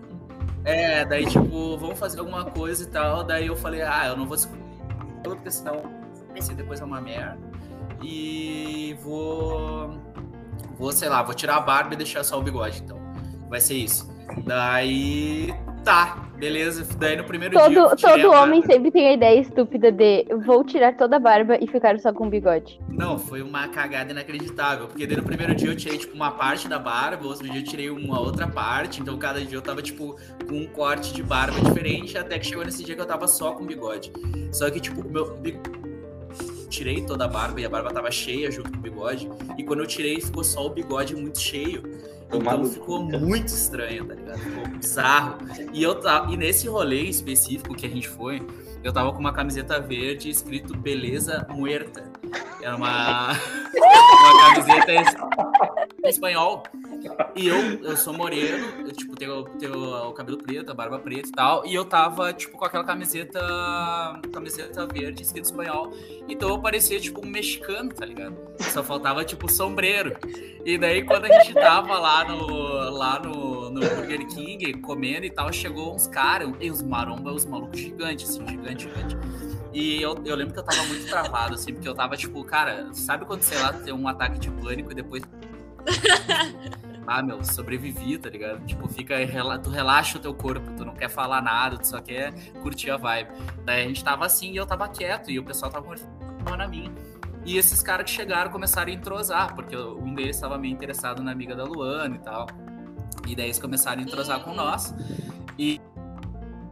É, daí, tipo, vamos fazer alguma coisa e tal. Daí eu falei, ah, eu não vou cabelo, porque senão esse depois é uma merda. E vou. Vou, sei lá, vou tirar a barba e deixar só o bigode, então. Vai ser isso. Daí. Tá, beleza. Daí no primeiro dia. eu Todo, tirei todo homem barba. sempre tem a ideia estúpida de vou tirar toda a barba e ficar só com bigode. Não, foi uma cagada inacreditável. Porque daí no primeiro dia eu tirei, tipo, uma parte da barba, outro dia eu tirei uma outra parte. Então cada dia eu tava, tipo, com um corte de barba diferente. Até que chegou nesse dia que eu tava só com bigode. Só que, tipo, meu. Tirei toda a barba e a barba tava cheia junto com o bigode. E quando eu tirei, ficou só o bigode muito cheio. Então ficou muito estranho, tá ligado? Ficou bizarro. E, eu e nesse rolê específico que a gente foi, eu tava com uma camiseta verde escrito Beleza Muerta. Era uma, uma camiseta espanhol. E eu, eu sou moreno, eu, tipo, tenho, tenho o cabelo preto, a barba preta e tal. E eu tava, tipo, com aquela camiseta. Camiseta verde escrito espanhol. Então eu parecia, tipo, um mexicano, tá ligado? Só faltava, tipo, sombreiro. E daí, quando a gente tava lá no, lá no, no, Burger King, comendo e tal, chegou uns caras, e os maromba, os malucos gigantes, assim, gigante, gigante. E eu, eu lembro que eu tava muito travado, assim, porque eu tava tipo, cara, sabe quando, sei lá, tem um ataque de pânico e depois. ah, meu, sobrevivi, tá ligado? Tipo, fica, tu relaxa o teu corpo, tu não quer falar nada, tu só quer curtir a vibe. Daí a gente tava assim e eu tava quieto, e o pessoal tava na minha. E esses caras que chegaram começaram a entrosar, porque um deles estava meio interessado na amiga da Luana e tal. E daí eles começaram a entrosar com nós. E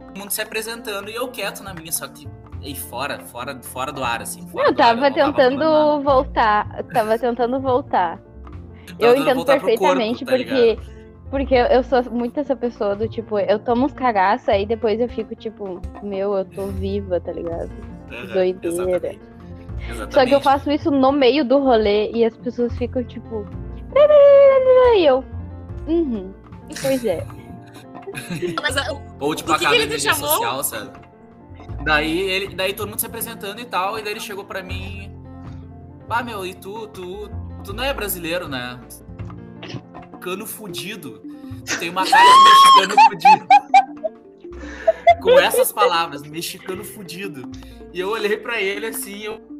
todo mundo se apresentando e eu quieto na minha, só que aí fora, fora, fora do ar, assim. Não, eu tava ar, eu tentando voltar. Tava tentando voltar. Eu entendo perfeitamente, corpo, tá porque. Porque eu sou muito essa pessoa do tipo, eu tomo uns cagaços, aí depois eu fico tipo, meu, eu tô viva, tá ligado? Uhum, Doideira. Exatamente. Exatamente. Só que eu faço isso no meio do rolê e as pessoas ficam tipo. E eu. Uhum. Pois é. Ou tipo, a rede social, sabe? Daí, ele, daí todo mundo se apresentando e tal, e daí ele chegou pra mim. Ah, meu, e tu, tu, tu não é brasileiro, né? Mexicano fudido. Tu tem uma cara de mexicano fudido. Com essas palavras, mexicano fudido. E eu olhei pra ele assim, eu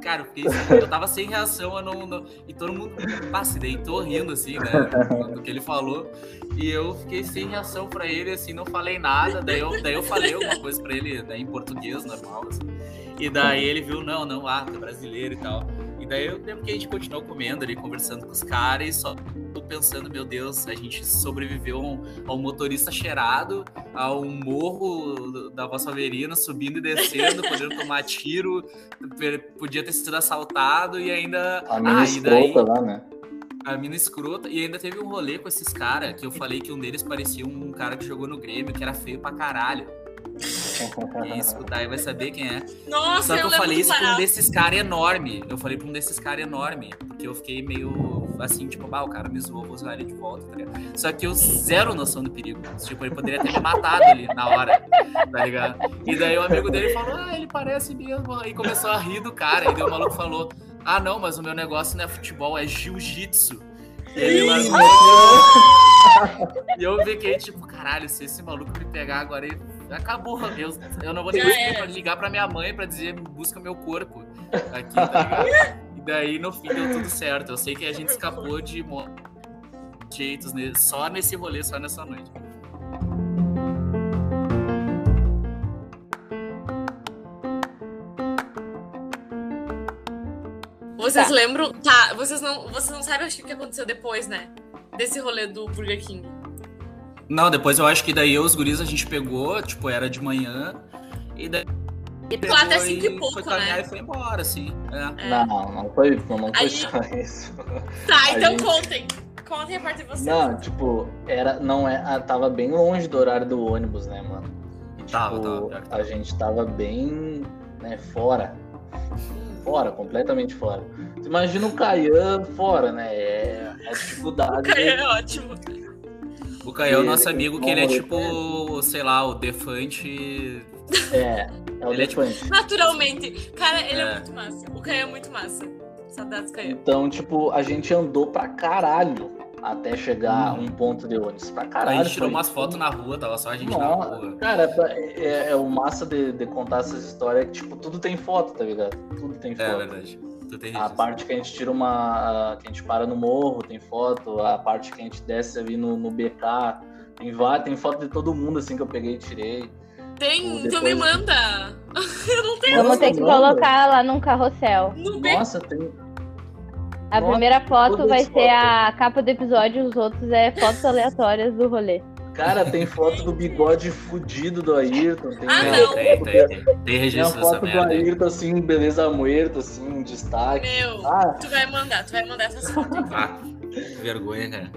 Cara, eu, fiquei, eu tava sem reação, eu não, não, e todo mundo se deitou rindo, assim, né? Do que ele falou. E eu fiquei sem reação pra ele, assim, não falei nada. Daí eu, daí eu falei alguma coisa pra ele né, em português, normal, assim. E daí ele viu, não, não, ah, é brasileiro e tal. Daí eu lembro que a gente continuou comendo ali, conversando com os caras e só pensando, meu Deus, a gente sobreviveu a um motorista cheirado, a um morro da Vossa Verina, subindo e descendo, podendo tomar tiro, podia ter sido assaltado e ainda. A mina ah, escrota lá, né? A mina escrota. E ainda teve um rolê com esses caras, que eu falei que um deles parecia um cara que jogou no Grêmio, que era feio pra caralho. Quem escutar aí vai saber quem é. Nossa, Só que eu, eu falei isso pra um desses caras enorme. Eu falei pra um desses caras enorme. Porque eu fiquei meio assim, tipo, ah, o cara me zoou, vou usar ele de volta, tá ligado? Só que eu zero noção do perigo. Tipo, ele poderia ter me matado ali na hora, tá ligado? E daí o amigo dele falou, ah, ele parece mesmo. Aí começou a rir do cara. E daí o maluco falou, ah, não, mas o meu negócio não é futebol, é jiu-jitsu. Ele largou. e eu fiquei tipo, caralho, se esse maluco me pegar agora, ele acabou. Eu, eu não vou nem conseguir ligar pra minha mãe pra dizer busca meu corpo aqui, tá ligado? E daí no fim deu tudo certo. Eu sei que a gente escapou de jeitos só nesse rolê, só nessa noite. Vocês tá. lembram? Tá, vocês não, vocês não sabem acho, o que aconteceu depois, né? Desse rolê do Burger King. Não, depois eu acho que daí os guris a gente pegou, tipo, era de manhã, e daí. E lá até cinco e pouco, foi caminhar né? e foi embora, assim. É. É. Não, não foi, não, não foi Aí... só isso. Tá, então gente... contem. Contem a parte de vocês. Não, tipo, era, não é, ah, tava bem longe do horário do ônibus, né, mano? E, tipo, tava, tava, a gente tava bem, né, fora. Fora, completamente fora. Você imagina o Caian fora, né? É, é a dificuldade. o Caian é ótimo. O Caio é o nosso amigo que ele é tipo, sei lá, o Defante. É, é o ele Defante. É tipo... Naturalmente. Cara, ele é. é muito massa. O Caio é muito massa. Saudades, Caio. Então, tipo, a gente andou pra caralho até chegar hum. um ponto de ônibus. Pra caralho. A gente tirou umas fotos na rua, tava só a gente Nossa, na rua. Cara, é, é, é, o massa de, de contar essas histórias que, tipo, tudo tem foto, tá ligado? Tudo tem foto. É verdade a parte que a gente tira uma. que a gente para no morro, tem foto, a parte que a gente desce ali no, no BK, tem, tem foto de todo mundo assim que eu peguei e tirei. Tem, então me manda! eu não tenho. Vamos ter que colocar lá num carrossel. No Nossa, tem. A Nossa, primeira foto vai ser foto. a capa do episódio, os outros é fotos aleatórias do rolê. Cara, tem foto do bigode fudido do Ayrton. Tem, ah, não. Tem, tem, tem. Tem registro tem foto do Ayrton, assim, beleza muerto, assim, um destaque. Meu, ah. tu vai mandar, tu vai mandar essas fotos. Ah, vergonha, cara.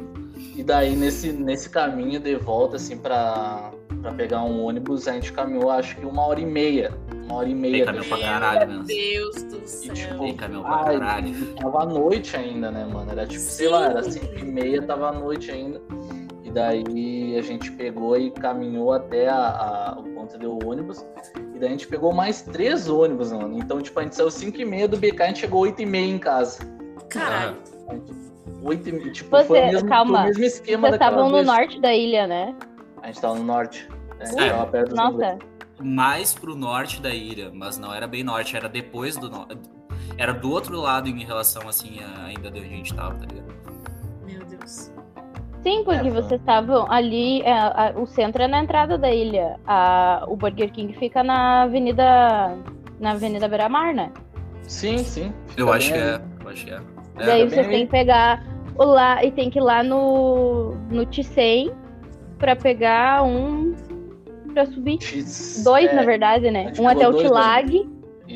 E daí, nesse, nesse caminho de volta, assim, pra, pra pegar um ônibus, a gente caminhou, acho que uma hora e meia. Uma hora e meia. Tem caminhão pra caralho, Meu Deus do céu. E, tipo, Tem caminhão pra caralho. Tava à noite ainda, né, mano? Era tipo, Sim. sei lá, era cinco e meia, tava à noite ainda daí a gente pegou e caminhou até a, a, o ponto do ônibus. E daí a gente pegou mais três ônibus, mano. Então, tipo, a gente saiu 5 e meia do BK, a gente chegou 8 e meia em casa. Caralho. 8 e meia. Tipo, Você- foi o mesmo, calma. foi o mesmo esquema Vocês estavam no vez. norte da ilha, né? A gente tava no norte. né? Gente É. tava perto dos Nossa, ingleses. mais pro norte da ilha, mas não era bem norte, era depois do norte. Era do outro lado em relação, assim, a- ainda de onde a gente tava, tá ligado? Meu Deus. Sim, porque É, vocês estavam ali. é, a- o centro é na entrada da ilha. A- o Burger King fica na Avenida. Na Avenida Beira Mar, né? Sim, sim. Eu acho é. Eu acho que é. É, Daí vocês ali. têm que pegar o lá e tem que ir lá no no T100 pra pegar um pra subir. X- Dois, é, na verdade, né? gente Um até o Tilag,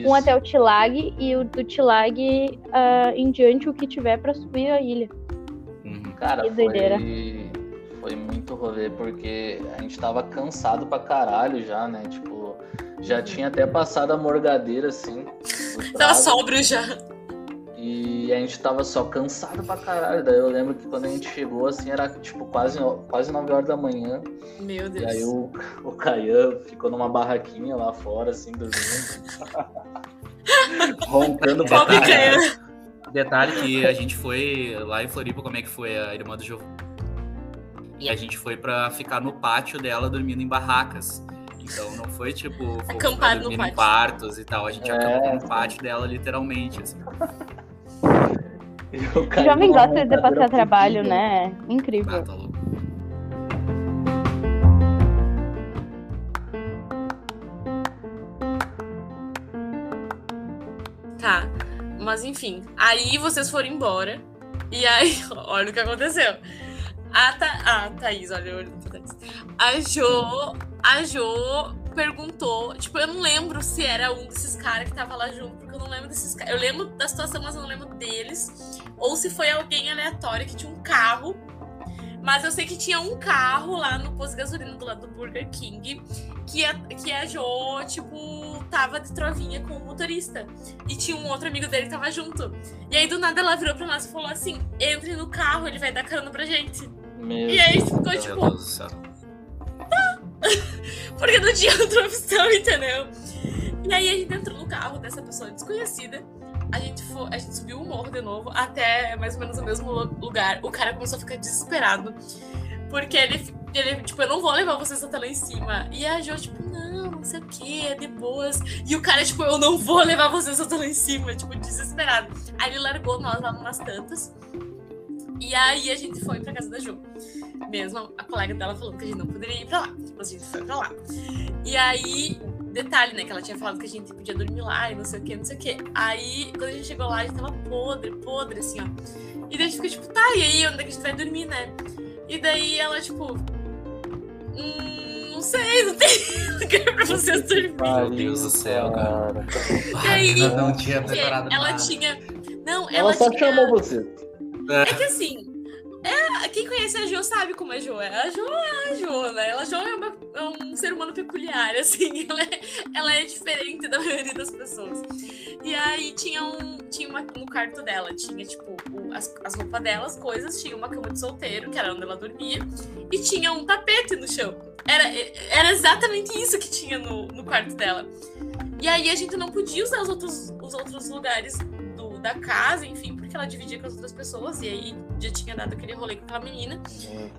um até o Tilag e o do Tilag ah, em diante o que tiver pra subir a ilha. Uhum. Cara, Que doideira. foi... foi muito rolê, porque a gente tava cansado pra caralho já, né? Tipo, já tinha até passado a morgadeira, assim. Tava sóbrio já. E a gente tava só cansado pra caralho. Daí eu lembro que quando a gente chegou, assim, era tipo quase, quase 9 horas da manhã. Meu E Deus. aí o, o Caian ficou numa barraquinha lá fora, assim, dormindo. Roncando pra caralho. Detalhe que a gente foi lá em Floripa, como é que foi a irmã do Giovanni? E a gente foi pra ficar no pátio dela dormindo em barracas. Então não foi tipo pra no dormir em pátio. quartos e tal. A gente É. acampou no pátio dela literalmente. Assim. O Jovem gosta de passar trabalho, né? Ah, Incrível. tá louco. Tá. Mas enfim. Aí vocês foram embora. E aí, olha o que aconteceu. A, Tha a Thaís, olha o olho Thaís. A Jo, a Jo perguntou. Tipo, eu não lembro se era um desses caras que tava lá junto, porque eu não lembro desses caras. Eu lembro da situação, mas eu não lembro deles. Ou se foi alguém aleatório que tinha um carro. Mas eu sei que tinha um carro lá no posto de gasolina do lado do Burger King que a, que a Jo, tipo, tava de trovinha com o motorista. E tinha um outro amigo dele que tava junto. E aí, do nada, ela virou pra nós e falou assim: entre no carro, ele vai dar carona pra gente. Meu E aí, Deus ficou céu. tipo, Deus do céu. porque não tinha outra opção, entendeu? E aí, a gente entrou no carro dessa pessoa desconhecida. A gente, foi, a gente subiu o morro de novo, até mais ou menos o mesmo lu- lugar. O cara começou a ficar desesperado. Porque ele, ele, tipo, eu não vou levar vocês até lá em cima. E a Jo, tipo, não sei o que, é de boas. E o cara, tipo, eu não vou levar vocês até lá em cima, tipo, desesperado. Aí ele largou nós lá umas tantas. E aí a gente foi pra casa da Jo. Mesmo a colega dela falando que a gente não poderia ir pra lá. Mas a gente foi pra lá. E aí, detalhe, né? Que ela tinha falado que a gente podia dormir lá e não sei o que, não sei o que. Aí, quando a gente chegou lá, a gente tava podre, podre, assim, ó. E daí a gente ficou tipo, tá, e aí, onde é que a gente vai dormir, né? E daí ela, tipo. Hum, sei, não tem lugar pra vocês dormir. Meu Deus do céu, cara. E aí, Eu não tinha preparado ela nada. tinha. Não, Ela ela, só tinha. chamou você. É que assim, é, quem conhece a Jo sabe como a Jo é. A Jo é a Jo, né? Ela Jo é, uma- é um ser humano peculiar, assim. Ela é, ela é diferente da maioria das pessoas. E aí tinha um. Tinha uma, no quarto dela, tinha, tipo, o- as, as roupas dela, as coisas, tinha uma cama de solteiro, que era onde ela dormia, e tinha um tapete no chão. Era, era exatamente isso que tinha no, no quarto dela. E aí a gente não podia usar os outros, os outros lugares da casa, enfim, porque ela dividia com as outras pessoas, e aí já tinha dado aquele rolê com aquela menina.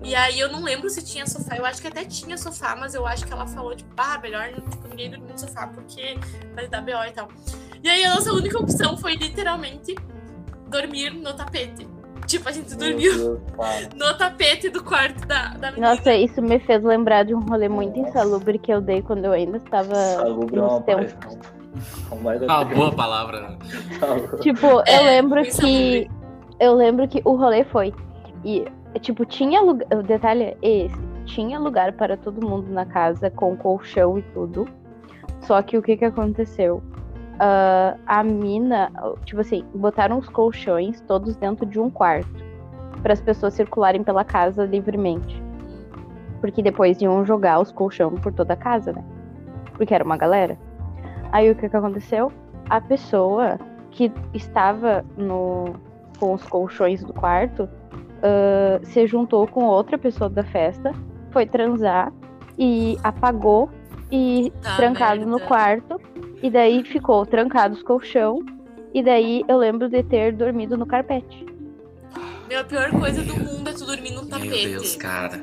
E aí eu não lembro se tinha sofá, eu acho que até tinha sofá, mas eu acho que ela falou, tipo, ah, melhor tipo, ninguém dormir no sofá, porque vai dar BO e tal. E aí a nossa única opção foi literalmente dormir no tapete. Tipo, a gente dormiu Deus, no tapete do quarto da, da menina. Nossa, isso me fez lembrar de um rolê muito insalubre que eu dei quando eu ainda estava Salubre é uma Ah, boa palavra. né? Salubre. Tipo, eu É, lembro que. Eu lembro que o rolê foi. E, tipo, tinha lugar. O detalhe é esse. Tinha lugar para todo mundo na casa, com colchão e tudo. Só que o que que aconteceu? Ah, a mina, tipo assim, botaram os colchões todos dentro de um quarto. Para as pessoas circularem pela casa livremente. Porque depois iam jogar os colchões por toda a casa, né? Porque era uma galera. Aí o que que aconteceu? A pessoa que estava no, com os colchões do quarto ah, se juntou com outra pessoa da festa, foi transar e apagou e Tá trancado no merda. quarto. E daí ficou trancado os colchão. E daí eu lembro de ter dormido no carpete. Meu, a pior coisa do mundo é tu dormir no tapete. Meu Deus, cara.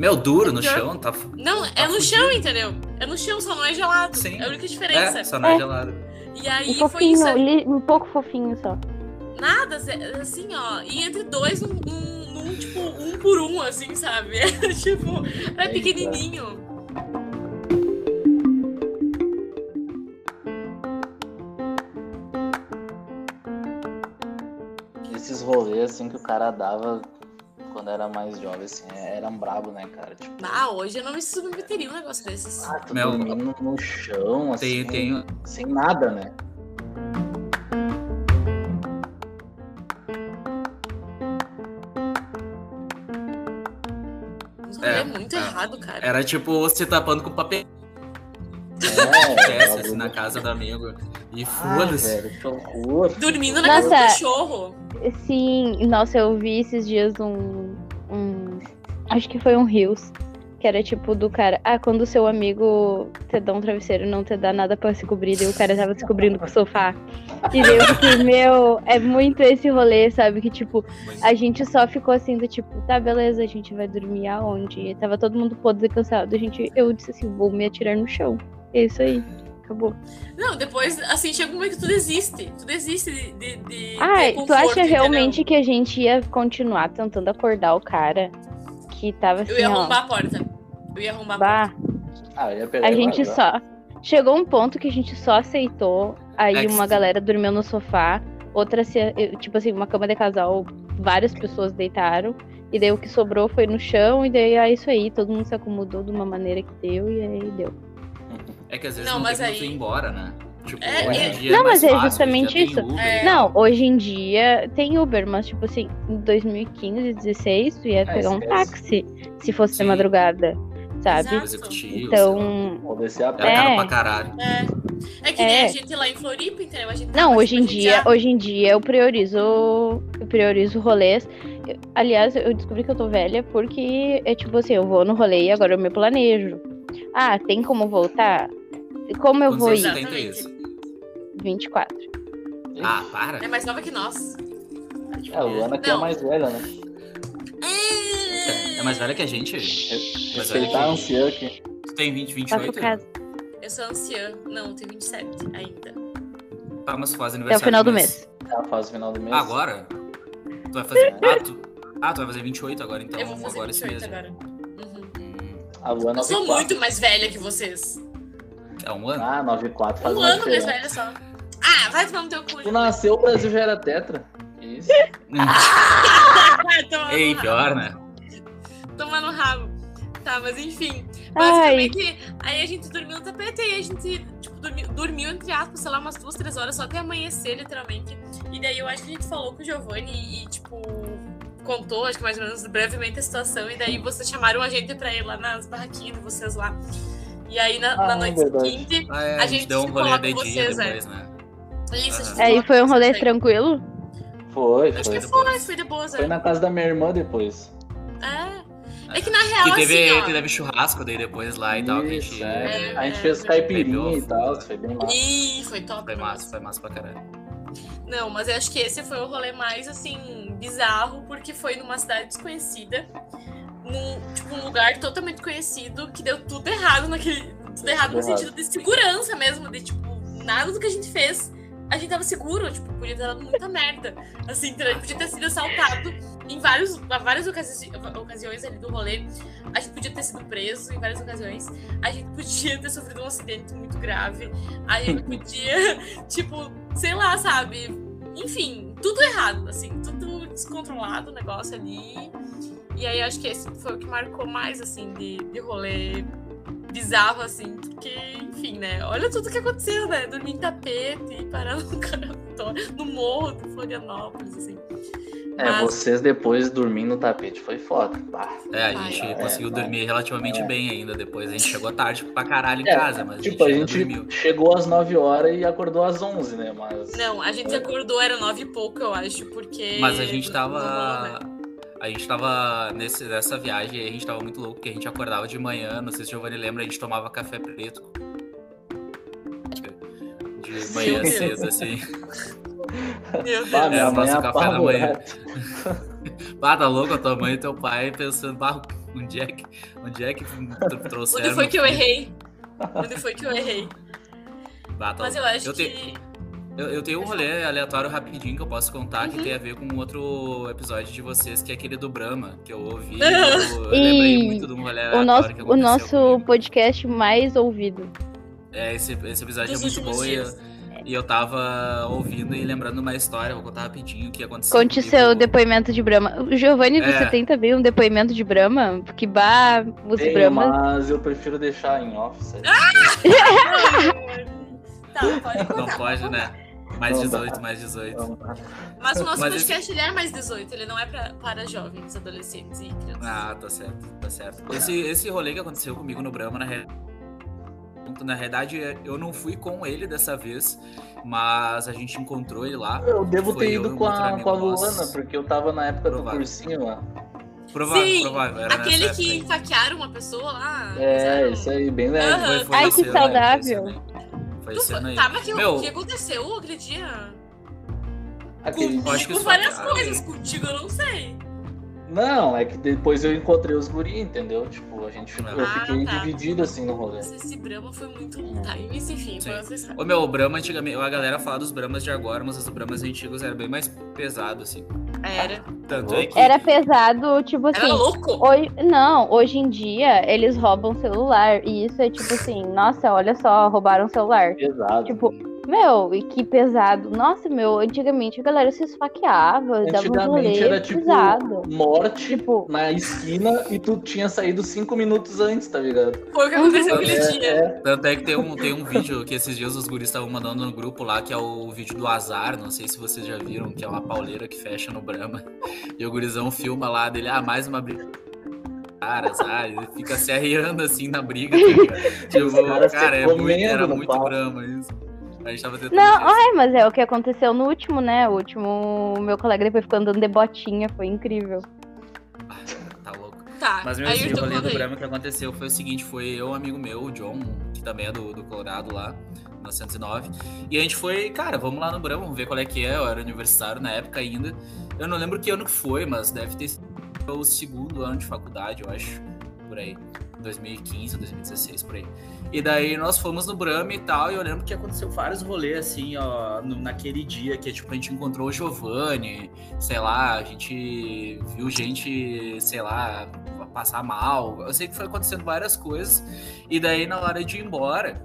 Meu, duro no chão, tá. Não, tá é no fudido. chão, entendeu? É no chão, só não é gelado. Sim. É a única diferença. É, só não é É. gelado. E aí Um foi isso. li- um pouco fofinho só. Nada, assim, ó. E entre dois, num, num- num, tipo, um por um, assim, sabe? Era, tipo, Eita. pequenininho. Esses rolês assim que o cara dava quando era mais jovem, assim, eram brabo, né, cara? Tipo, Ah, hoje eu não me submeteria um negócio desses. ah, tu Meu, dormindo no chão, assim, Tem, tem, sem nada, né? É, É, muito é. errado, cara. era tipo se tapando com papel. É, Desce assim na casa do amigo. E Ah, foda-se. que horror. Dormindo na casa do cachorro. Sim, nossa, eu vi esses dias um. um acho que foi um Rios. Que era tipo do cara. Ah, quando o seu amigo te dá um travesseiro e não te dá nada pra se cobrir, e o cara tava se cobrindo com o sofá. E daí eu fiquei, meu, é muito esse rolê, sabe? Que tipo, a gente só ficou assim do tipo, tá, beleza, a gente vai dormir aonde? E tava todo mundo podre e cansado. A gente, eu disse assim, vou me atirar no chão. É isso aí. Acabou. Não, depois, assim, chega um momento que tu desiste. Tu desiste de. de, de Ai, ter tu conforto, acha entendeu? realmente que a gente ia continuar tentando acordar o cara que tava assim, Eu ia ó. arrombar a porta. Eu ia arrombar a Bah, porta. Ah, eu ia pegar a gente só. Chegou um ponto que a gente só aceitou. Aí É que uma galera dormiu no sofá, outra Tipo assim, uma cama de casal, várias pessoas deitaram. E daí o que sobrou foi no chão, e daí é isso aí, todo mundo se acomodou de uma maneira que deu, e aí deu. É que às vezes Não, não, mas tem aí- ir embora, né? Tipo, É, hoje é- em dia Não, é mas é justamente isso. Uber É. e Não, hoje em dia tem Uber, mas tipo assim, em 2015, 16, tu ia Ah, pegar um táxi se fosse de Sim. madrugada, sabe? Exato. Executivo. Então, Era pé. caro É. pra caralho. É. É que nem É. a gente lá em Floripa, entendeu? A gente Não, tava, hoje em dia, já- hoje em dia eu priorizo, eu priorizo rolês. Eu- Aliás, eu descobri que eu tô velha porque é tipo assim, eu vou no rolê e agora eu me planejo. Ah, tem como voltar? Como eu Quantos vou anos ir? você tem. Thaís? 24. Ah, para. É mais nova que nós. É, a Luana que é mais velha, né? É mais velha que a gente? Respeitar a aqui. anciã aqui. Tu tem 20, Faço 28? casa. Eu sou anciã. Não, tenho 27 ainda. Tá, mas faz Até o aniversário final do no mês. Ela faz o final do mês. Ah, agora? Tu vai fazer. Ah, tu... ah, tu vai fazer 28 agora, então. eu vou fazer agora esse 28 mês. agora. Uhum. Hum, A Luana Eu sou 94. muito mais velha que vocês. É um ano? Ah, 94 faz Um ano mais velha só. Ah, vai tomar no teu cu. Tu nasceu, o Brasil já era tetra. Isso. Ei, pior, rabo. né? Tomar no rabo. Tá, mas enfim. Ai. Basicamente, aí a gente dormiu no tapete e a gente, tipo, dormiu, dormiu, entre aspas, sei lá, umas duas, três horas, só até amanhecer, literalmente. E daí eu acho que a gente falou com o Giovanni e, tipo, contou, acho que mais ou menos brevemente a situação. E daí vocês chamaram a gente pra ir lá nas barraquinhas de vocês lá. E aí na, Ah, na é noite seguinte, Ah, é, A gente deu um se rolê coloca de vocês, é. depois, né? isso, a gente Aham. Aí foi um rolê tranquilo. Foi, Acho foi. que foi, foi de boas, Foi é. na casa da minha irmã depois. É. É que na real, Que teve, assim, ó, que teve churrasco daí depois lá e tal. Que a Isso, gente. é. É, A gente é, fez é. caipirinha e tal, foi bem massa. Ih, foi top. Foi massa, foi massa pra caralho. Não, mas eu acho que esse foi o rolê mais, assim, bizarro, porque foi numa cidade desconhecida, num, tipo, um lugar totalmente conhecido, que deu tudo errado naquele... Tudo errado no sentido de segurança mesmo, de, tipo, nada do que a gente fez, a gente tava seguro, tipo, podia ter dado muita merda. Assim, podia ter sido assaltado em vários, várias ocasi ocasiões ali do rolê, a gente podia ter sido preso em várias ocasiões, a gente podia ter sofrido um acidente muito grave, a gente podia, tipo, sei lá, sabe? Enfim, tudo errado, assim, tudo descontrolado o negócio ali. E aí acho que esse foi o que marcou mais, assim, de, de rolê bizarro, assim, porque, enfim, né? Olha tudo que aconteceu, né? Dormir em tapete, parar no no morro de Florianópolis, assim. É, Mas- vocês depois dormindo no tapete foi foda. Bah. É, a gente é, conseguiu é. dormir relativamente É. bem ainda depois. A gente chegou tarde pra caralho em É, casa, mas Tipo, a gente dormiu. chegou às 9 horas e acordou às 11, né? Mas. Não, a gente É. acordou, era nove e pouco, eu acho, porque. Mas a gente tava. né? A gente tava nesse, nessa viagem a gente tava muito louco, porque a gente acordava de manhã, não sei se o Giovanni lembra, a gente tomava café preto. De manhã cedo, assim. Meu Deus. Bah, minha mãe nosso café da manhã. Bah, tá louco a tua mãe e teu pai pensando, bah, onde é que, onde é que trouxeram? Onde foi que eu meu filho?" errei? Onde foi que eu errei? Bah, tá Mas eu acho te- que. Eu, eu tenho um rolê aleatório rapidinho que eu posso contar que Uhum. tem a ver com um outro episódio de vocês, que é aquele do Brahma, que eu ouvi. Eu, eu lembrei muito de um rolê O nosso, que o nosso comigo. podcast mais ouvido. É, esse, esse episódio Dos é muito bom e eu, dias. E eu tava ouvindo e lembrando uma história, vou contar rapidinho o que aconteceu. Conte comigo. seu depoimento de Brahma. O Giovanni, É. você tem também um depoimento de Brahma? Porque bah, os Tenho, Brahmas. mas eu prefiro deixar em off. sabe? Tá, pode Não pode, né? Mais Não dá. 18, mais 18. Então, Mas o nosso Mas podcast ele é mais 18, ele não é pra, para jovens, adolescentes e crianças. Ah, tá certo, tá certo. Esse, esse rolê que aconteceu comigo no Brahma, na, re... na realidade, eu não fui com ele dessa vez, mas a gente encontrou ele lá. Eu devo ter ido com a, com a. Luana, porque eu tava na época do Provável. cursinho lá. Provável, Sim, provável. Era Aquele que enfaquearam uma pessoa lá. É, fizeram- isso aí, bem leve. Aí. Foi, foi Ai, que aí, saudável. Aí. Foi Tu aí. Tá, mas que, Meu, o que aconteceu aquele dia? Aquele... Eu acho que Comigo só várias coisas, contigo eu não sei. Não, é que depois eu encontrei os guri, entendeu? Tipo, a gente eu Ah, fiquei tá. dividido assim no rolê. Mas esse Brahma foi muito. Tá, isso enfim, foi Sim. outra história. Ô meu, o Brahma antigamente, a galera fala dos Brahmas de agora, mas os Brahmas antigos eram bem mais pesados, assim. Era. Tanto é que. Era pesado, tipo Era assim. louco. Hoje, não, hoje em dia eles roubam celular. E isso é tipo assim, nossa, olha só, roubaram celular. Pesado. Tipo, meu, e que pesado. Nossa, meu, antigamente a galera se esfaqueava, dava um rolê Antigamente era tipo pesado. morte Tipo, na esquina e tu tinha saído cinco minutos antes, tá ligado? Foi o que aconteceu Uhum. aquele É, dia. é. Tanto é que tem um, tem um vídeo que esses dias os guris estavam mandando no grupo lá, que é o vídeo do azar, não sei se vocês já viram, que é uma pauleira que fecha no Brahma. E o gurizão filma lá dele, ah, mais uma briga. Cara, sabe? Ele fica se arriando assim na briga. Tá tipo, cara, é muito, era muito. Brahma isso. A gente tava tentando. Não, ai, mas é o que aconteceu no último, né? O último, meu colega depois ficou andando de botinha, foi incrível. tá louco. Tá, Mas meu assim, o rolê do. Brahma que aconteceu foi o seguinte, foi eu, um amigo meu, o John, que também é do, do Colorado lá, 1909. E a gente foi, cara, vamos lá no Brahma, vamos ver qual é que é. Eu era universitário na época ainda. Eu não lembro que ano que foi, mas deve ter sido o segundo ano de faculdade, eu acho, por aí. 2015 ou 2016, por aí. E daí nós fomos no Brahma e tal, e eu lembro que aconteceu vários rolês, assim, ó, no- naquele dia que, tipo, a gente encontrou o Giovanni, sei lá, a gente viu gente, sei lá, passar mal. Eu sei que foi acontecendo várias coisas. E daí, na hora de ir embora,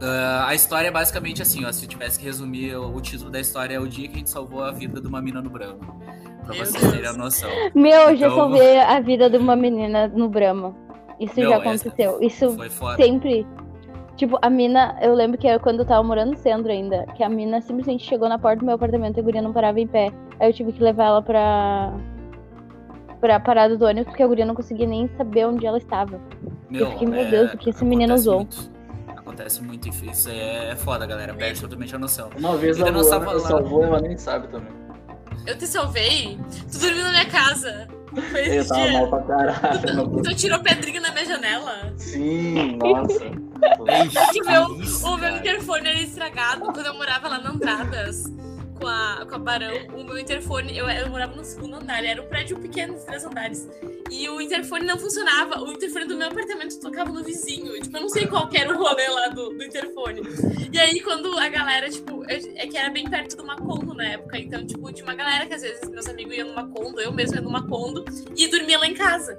ah, a história é basicamente assim, ó. Se eu tivesse que resumir, o, o título da história é o dia que a gente salvou a vida de uma mina no Brahma. Pra Meu vocês Deus. terem a noção. Meu, eu já Então- salvei a vida de uma menina no Brahma. Isso Meu, já essa aconteceu. Isso Foi foda. sempre. Tipo, a mina, eu lembro que era quando eu tava morando no centro ainda, que a mina simplesmente chegou na porta do meu apartamento e a guria não parava em pé. Aí eu tive que levar ela pra. pra parada do ônibus, porque a guria não conseguia nem saber onde ela estava. Meu, fiquei, meu Deus, o que esse menino usou? muito. Acontece muito, isso aí é foda, galera. Perde totalmente a noção. Uma vez Ainda a não Luana salvou, ela nem sabe também. Eu te salvei. Tu dormiu na minha casa. Foi Eu tava dia. mal pra caralho. não- Tu tirou pedrinha na minha janela. Sim, nossa. Que meu, isso, o meu cara. interfone era estragado quando eu morava lá na Andradas com a, com a Barão. O meu interfone, eu, eu morava no segundo andar, era um prédio pequeno de três andares. E o interfone não funcionava. O interfone do meu apartamento tocava no vizinho. Tipo, eu não sei qual que era o rolê lá do, do interfone. E aí, quando a galera, tipo, eu- é que era bem perto do Macondo na época. Então, tipo, tinha uma galera que às vezes meus amigos iam no Macondo, eu mesma ia no Macondo, e dormia lá em casa.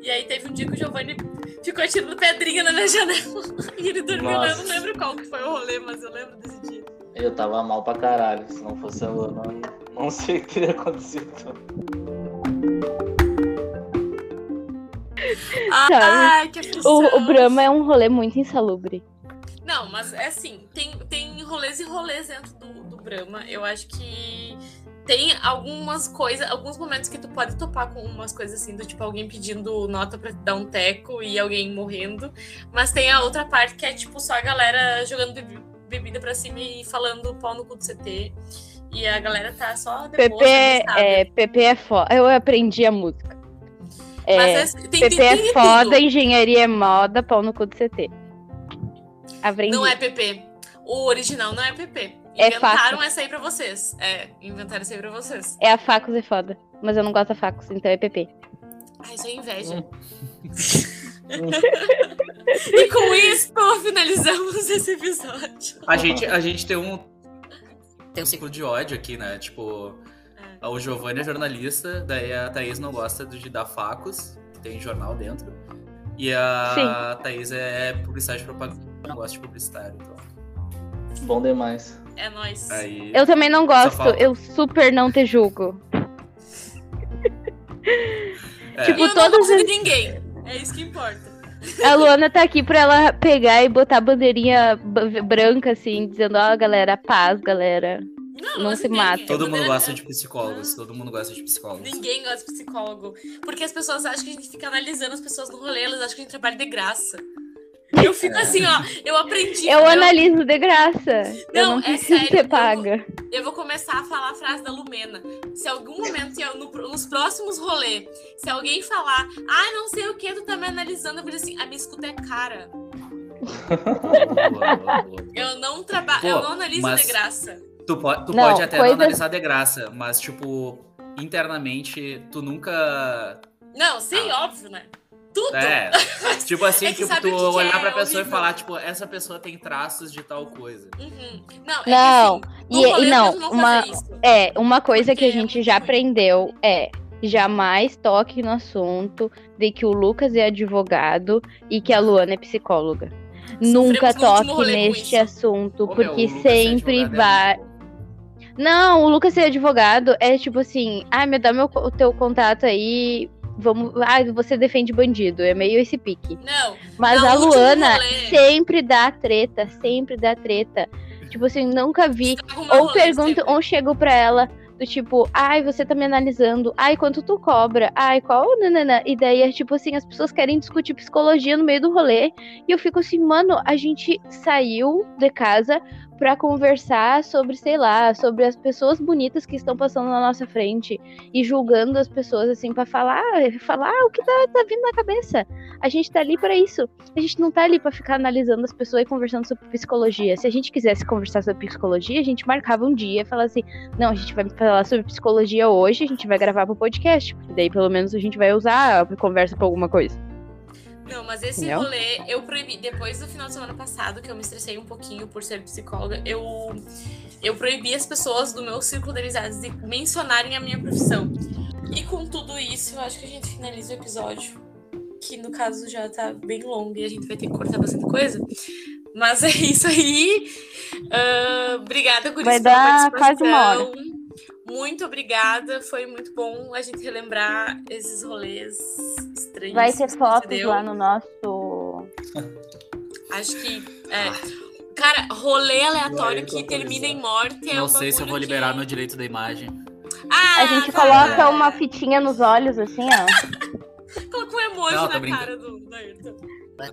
E aí teve um dia que o Giovanni ficou atirando pedrinha na minha janela. E ele dormiu, lá. eu não Nossa. lembro qual que foi o rolê, mas eu lembro desse. Eu tava mal pra caralho. Se não fosse a Luana, não, não sei o que teria acontecido. Ai, que. O, o Brahma é um rolê muito insalubre. Não, mas é assim, tem, tem rolês e rolês dentro do, do Brahma. Eu acho que tem algumas coisas, alguns momentos que tu pode topar com umas coisas assim, do tipo alguém pedindo nota pra te dar um teco e alguém morrendo. Mas tem a outra parte que é tipo só a galera jogando bebida pra cima e falando pau no cu do CT. E a galera tá só de boa, PP sabe? é, PP é foda. Eu aprendi a música. É, é, tem, PP tem, é tem foda, engenharia é moda, pau no cu do CT. Aprendi. Não é PP. O original não é PP. É Inventaram fato. essa aí pra vocês. É, inventaram essa aí pra vocês. É a Facos é foda. mas eu não gosto da Facos, então é PP. Ai, isso é inveja. E com isso, finalizamos esse episódio. A gente, a gente tem um. Tem um ciclo de ódio aqui, né? Tipo, o Giovanni é jornalista, daí a Thaís não gosta de dar facos, tem jornal dentro. E a Thaís é publicidade e propaganda, não gosta de publicitário. Então. Bom demais. É nóis. Aí, Eu também não gosto, eu super não te julgo. é, tipo, eu não todas gosto de as- ninguém. É isso que importa. A Luana tá aqui pra ela pegar e botar a bandeirinha branca, assim, dizendo, ó, galera, paz, galera. Não gosto se mata. todo mundo gosta de psicólogos, todo mundo gosta de psicólogos. Ninguém gosta de psicólogo. Porque as pessoas acham que a gente fica analisando as pessoas no rolê, elas acham que a gente trabalha de graça. Eu fico assim, ó, eu aprendi. Eu analiso de graça. eu Não, não é sério, ser eu- paga. Eu vou começar a falar a frase da Lumena. Se algum momento, eu- no- nos próximos rolês, se alguém falar, ah, não sei o que, tu tá me analisando, eu vou dizer assim, a minha escuta é cara. Boa, boa, boa. Eu não trabalho, eu não analiso mas- de graça. Tu, pode, tu Não, pode até coisas- não analisar de graça, mas, tipo, internamente, tu nunca. Não, sim, Ah. óbvio, né? Tudo. É, tipo assim, É que tipo, tu olhar é pra pessoa e falar, tipo, essa pessoa tem traços de tal coisa. Uhum. Não, é Não, que assim, E, e eu não, não uma, é, uma coisa que a Porque é gente já ruim. aprendeu é jamais toque no assunto de que o Lucas é advogado e que a Luana é psicóloga. Nunca no último toque neste assunto, Ô, meu, porque Lucas é sempre é vai. bom. Não, o Lucas ser advogado é tipo assim, ah, me dá meu, o teu contato aí, vamos, ah, você defende bandido, é meio esse pique. Não, Mas a Luana sempre dá treta, sempre dá treta. Tipo assim, nunca vi. meu Ou sempre. ou chego pra ela do tipo, ai, você tá me analisando, ai, quanto tu cobra, ai, qual, nanana. E daí é tipo assim, as pessoas querem discutir psicologia no meio do rolê. E eu fico assim, mano, a gente saiu de casa pra conversar sobre, sei lá, sobre as pessoas bonitas que estão passando na nossa frente e julgando as pessoas assim pra falar, falar o que tá, tá vindo na cabeça. A gente tá ali pra isso. A gente não tá ali pra ficar analisando as pessoas e conversando sobre psicologia. Se a gente quisesse conversar sobre psicologia, a gente marcava um dia e falava assim: não, a gente vai falar sobre psicologia hoje, a gente vai gravar pro podcast. Daí pelo menos a gente vai usar a conversa pra alguma coisa. Não, mas esse Entendeu? rolê eu proibi. Depois do final de semana passado, que eu me estressei um pouquinho por ser psicóloga, eu, eu proibi as pessoas do meu círculo de amizades de mencionarem a minha profissão. E com tudo isso, eu acho que a gente finaliza o episódio. Que no caso já tá bem longo e a gente vai ter que cortar bastante coisa. Mas é isso aí. Ah, obrigada por Vai dar quase uma hora. Muito obrigada. Foi muito bom a gente relembrar esses rolês estranhos. Vai ter fotos lá no nosso. Acho que. É, cara, rolê aleatório que termina em morte é Não sei se eu vou liberar que... meu direito da imagem. Ah, A gente cara, coloca uma fitinha nos olhos, assim, ó. Coloca um emoji Não, na brincando. cara do, do Ayrton.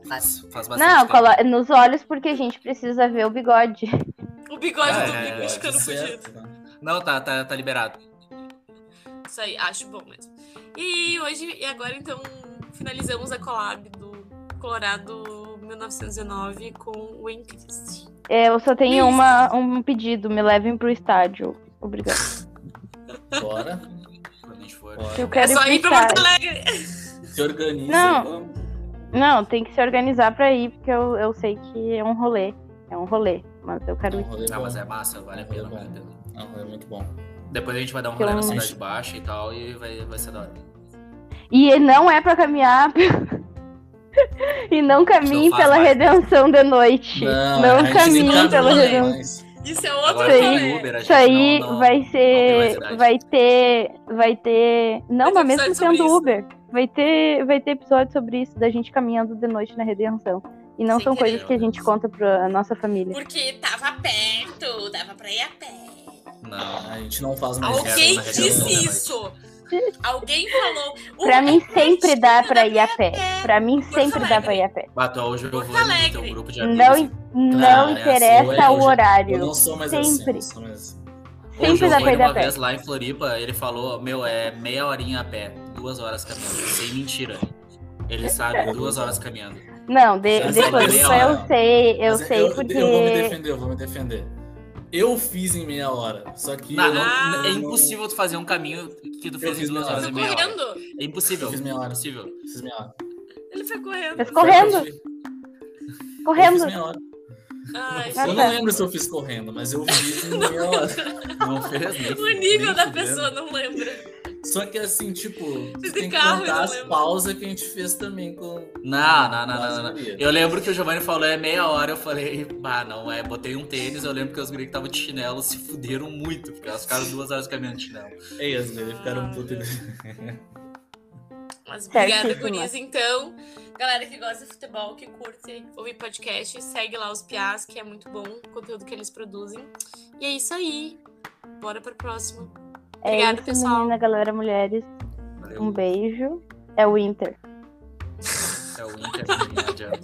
Faz, faz bastante Não, colo... nos olhos porque a gente precisa ver o bigode. O bigode Ah, do é, Bigo é, fugido. Não, tá, tá, tá liberado. Isso aí, acho bom mesmo. E hoje, e agora então, finalizamos a collab do Colorado 1909 com o Encrist. É, eu só tenho uma, um pedido, me levem pro estádio. Obrigada. Bora. Eu É quero só ir ir pro pra Porto estádio. Alegre. Se organiza. Não. vamos. Não, tem que se organizar pra ir, porque eu, eu sei que é um rolê. É um rolê, mas eu quero É um ir. rolê Ah, mas é massa, vale a pena, vale a pena. É um rolê muito bom. Depois a gente vai dar um rolê na Cidade Baixa e tal, e vai, vai ser da hora. E não é pra caminhar. e não caminhe Não pela mais. redenção de noite. Não, a gente caminhe tá pela redenção. mas- Isso é outro Agora rolê. Uber, a gente Isso aí não, não, vai não ser. Vai ter. Vai ter. Não, Vai ter mas mesmo sendo isso. Uber, vai ter, vai ter episódio sobre isso, da gente caminhando de noite na redenção. E não Sem são querer. coisas que a gente conta pra nossa família. Porque tava perto, dava pra ir a pé. Não. A gente não faz mais Alguém disse isso. Alguém falou. Pra "Uh, mim é sempre dá pra ir a pé. pé." Pra mim sempre dá pra ir a pé. Bato hoje eu vou no teu grupo de amigos. Não, assim. não é assim, interessa o horário. Eu não sou mais assim. Sempre. assim. Sempre dá pra ir a uma pé. vez lá em Floripa, ele falou, meu, é meia horinha a pé, duas horas caminhando. Sem mentira. Ele sabe, duas horas caminhando. Não, de, Mas de Floripa meia eu sei, eu Mas sei eu, porque. Eu vou me defender, eu vou me defender. Eu fiz em meia hora. Só que. Não, não- Ah. é impossível tu fazer um caminho que tu fez em fiz duas meia horas hora. e Foi meia hora. correndo. É impossível. Eu fiz meia hora. Impossível. Fiz meia hora. Ele foi correndo. Mas correndo, Eu fiz correndo. meia hora. Ai, Eu não lembro se eu fiz correndo, mas eu fiz em meia hora. Não fez, nem o nível da pessoa não lembra. Só que assim, tipo, tem em que carro, contar as pausas que a gente fez também com. Não, não, não, não, não. Eu lembro que o Giovanni falou é meia hora, eu falei, bah, não, é, botei um tênis, eu lembro que os que estavam de chinelo se fuderam muito, porque elas ficaram duas horas caminhando de chinelo. Ei, as gurias ficaram Ai, putas. Mas obrigada. Gurias. Então, galera que gosta de futebol, que curte ouvir podcast, segue lá os Piás, que é muito bom o conteúdo que eles produzem. E é isso aí. Bora pro próximo. É Obrigada, isso, pessoal. menina, galera, mulheres. Valeu. Um beijo. É o Inter. É o Inter, não adianta.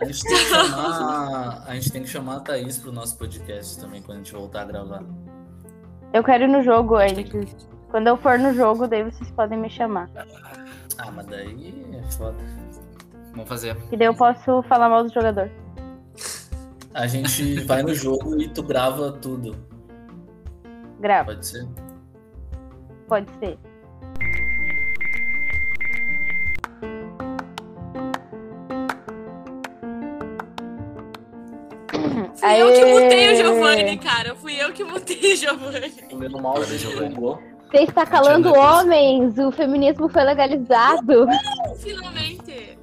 A gente tem que chamar. A gente tem que chamar a Thaís pro nosso podcast também quando a gente voltar a gravar. Eu quero ir no jogo antes. Quando eu for no jogo, daí vocês podem me chamar. Ah, mas daí é foda. Vamos fazer. E daí eu posso falar mal do jogador. A gente vai no jogo e tu grava tudo. Grava, Pode ser? Pode ser. Fui eu que Aê! mutei o Giovanni, cara. Fui eu que mutei o Giovanni. Comendo mal, jogou. Você está calando homens! O feminismo foi legalizado! Finalmente.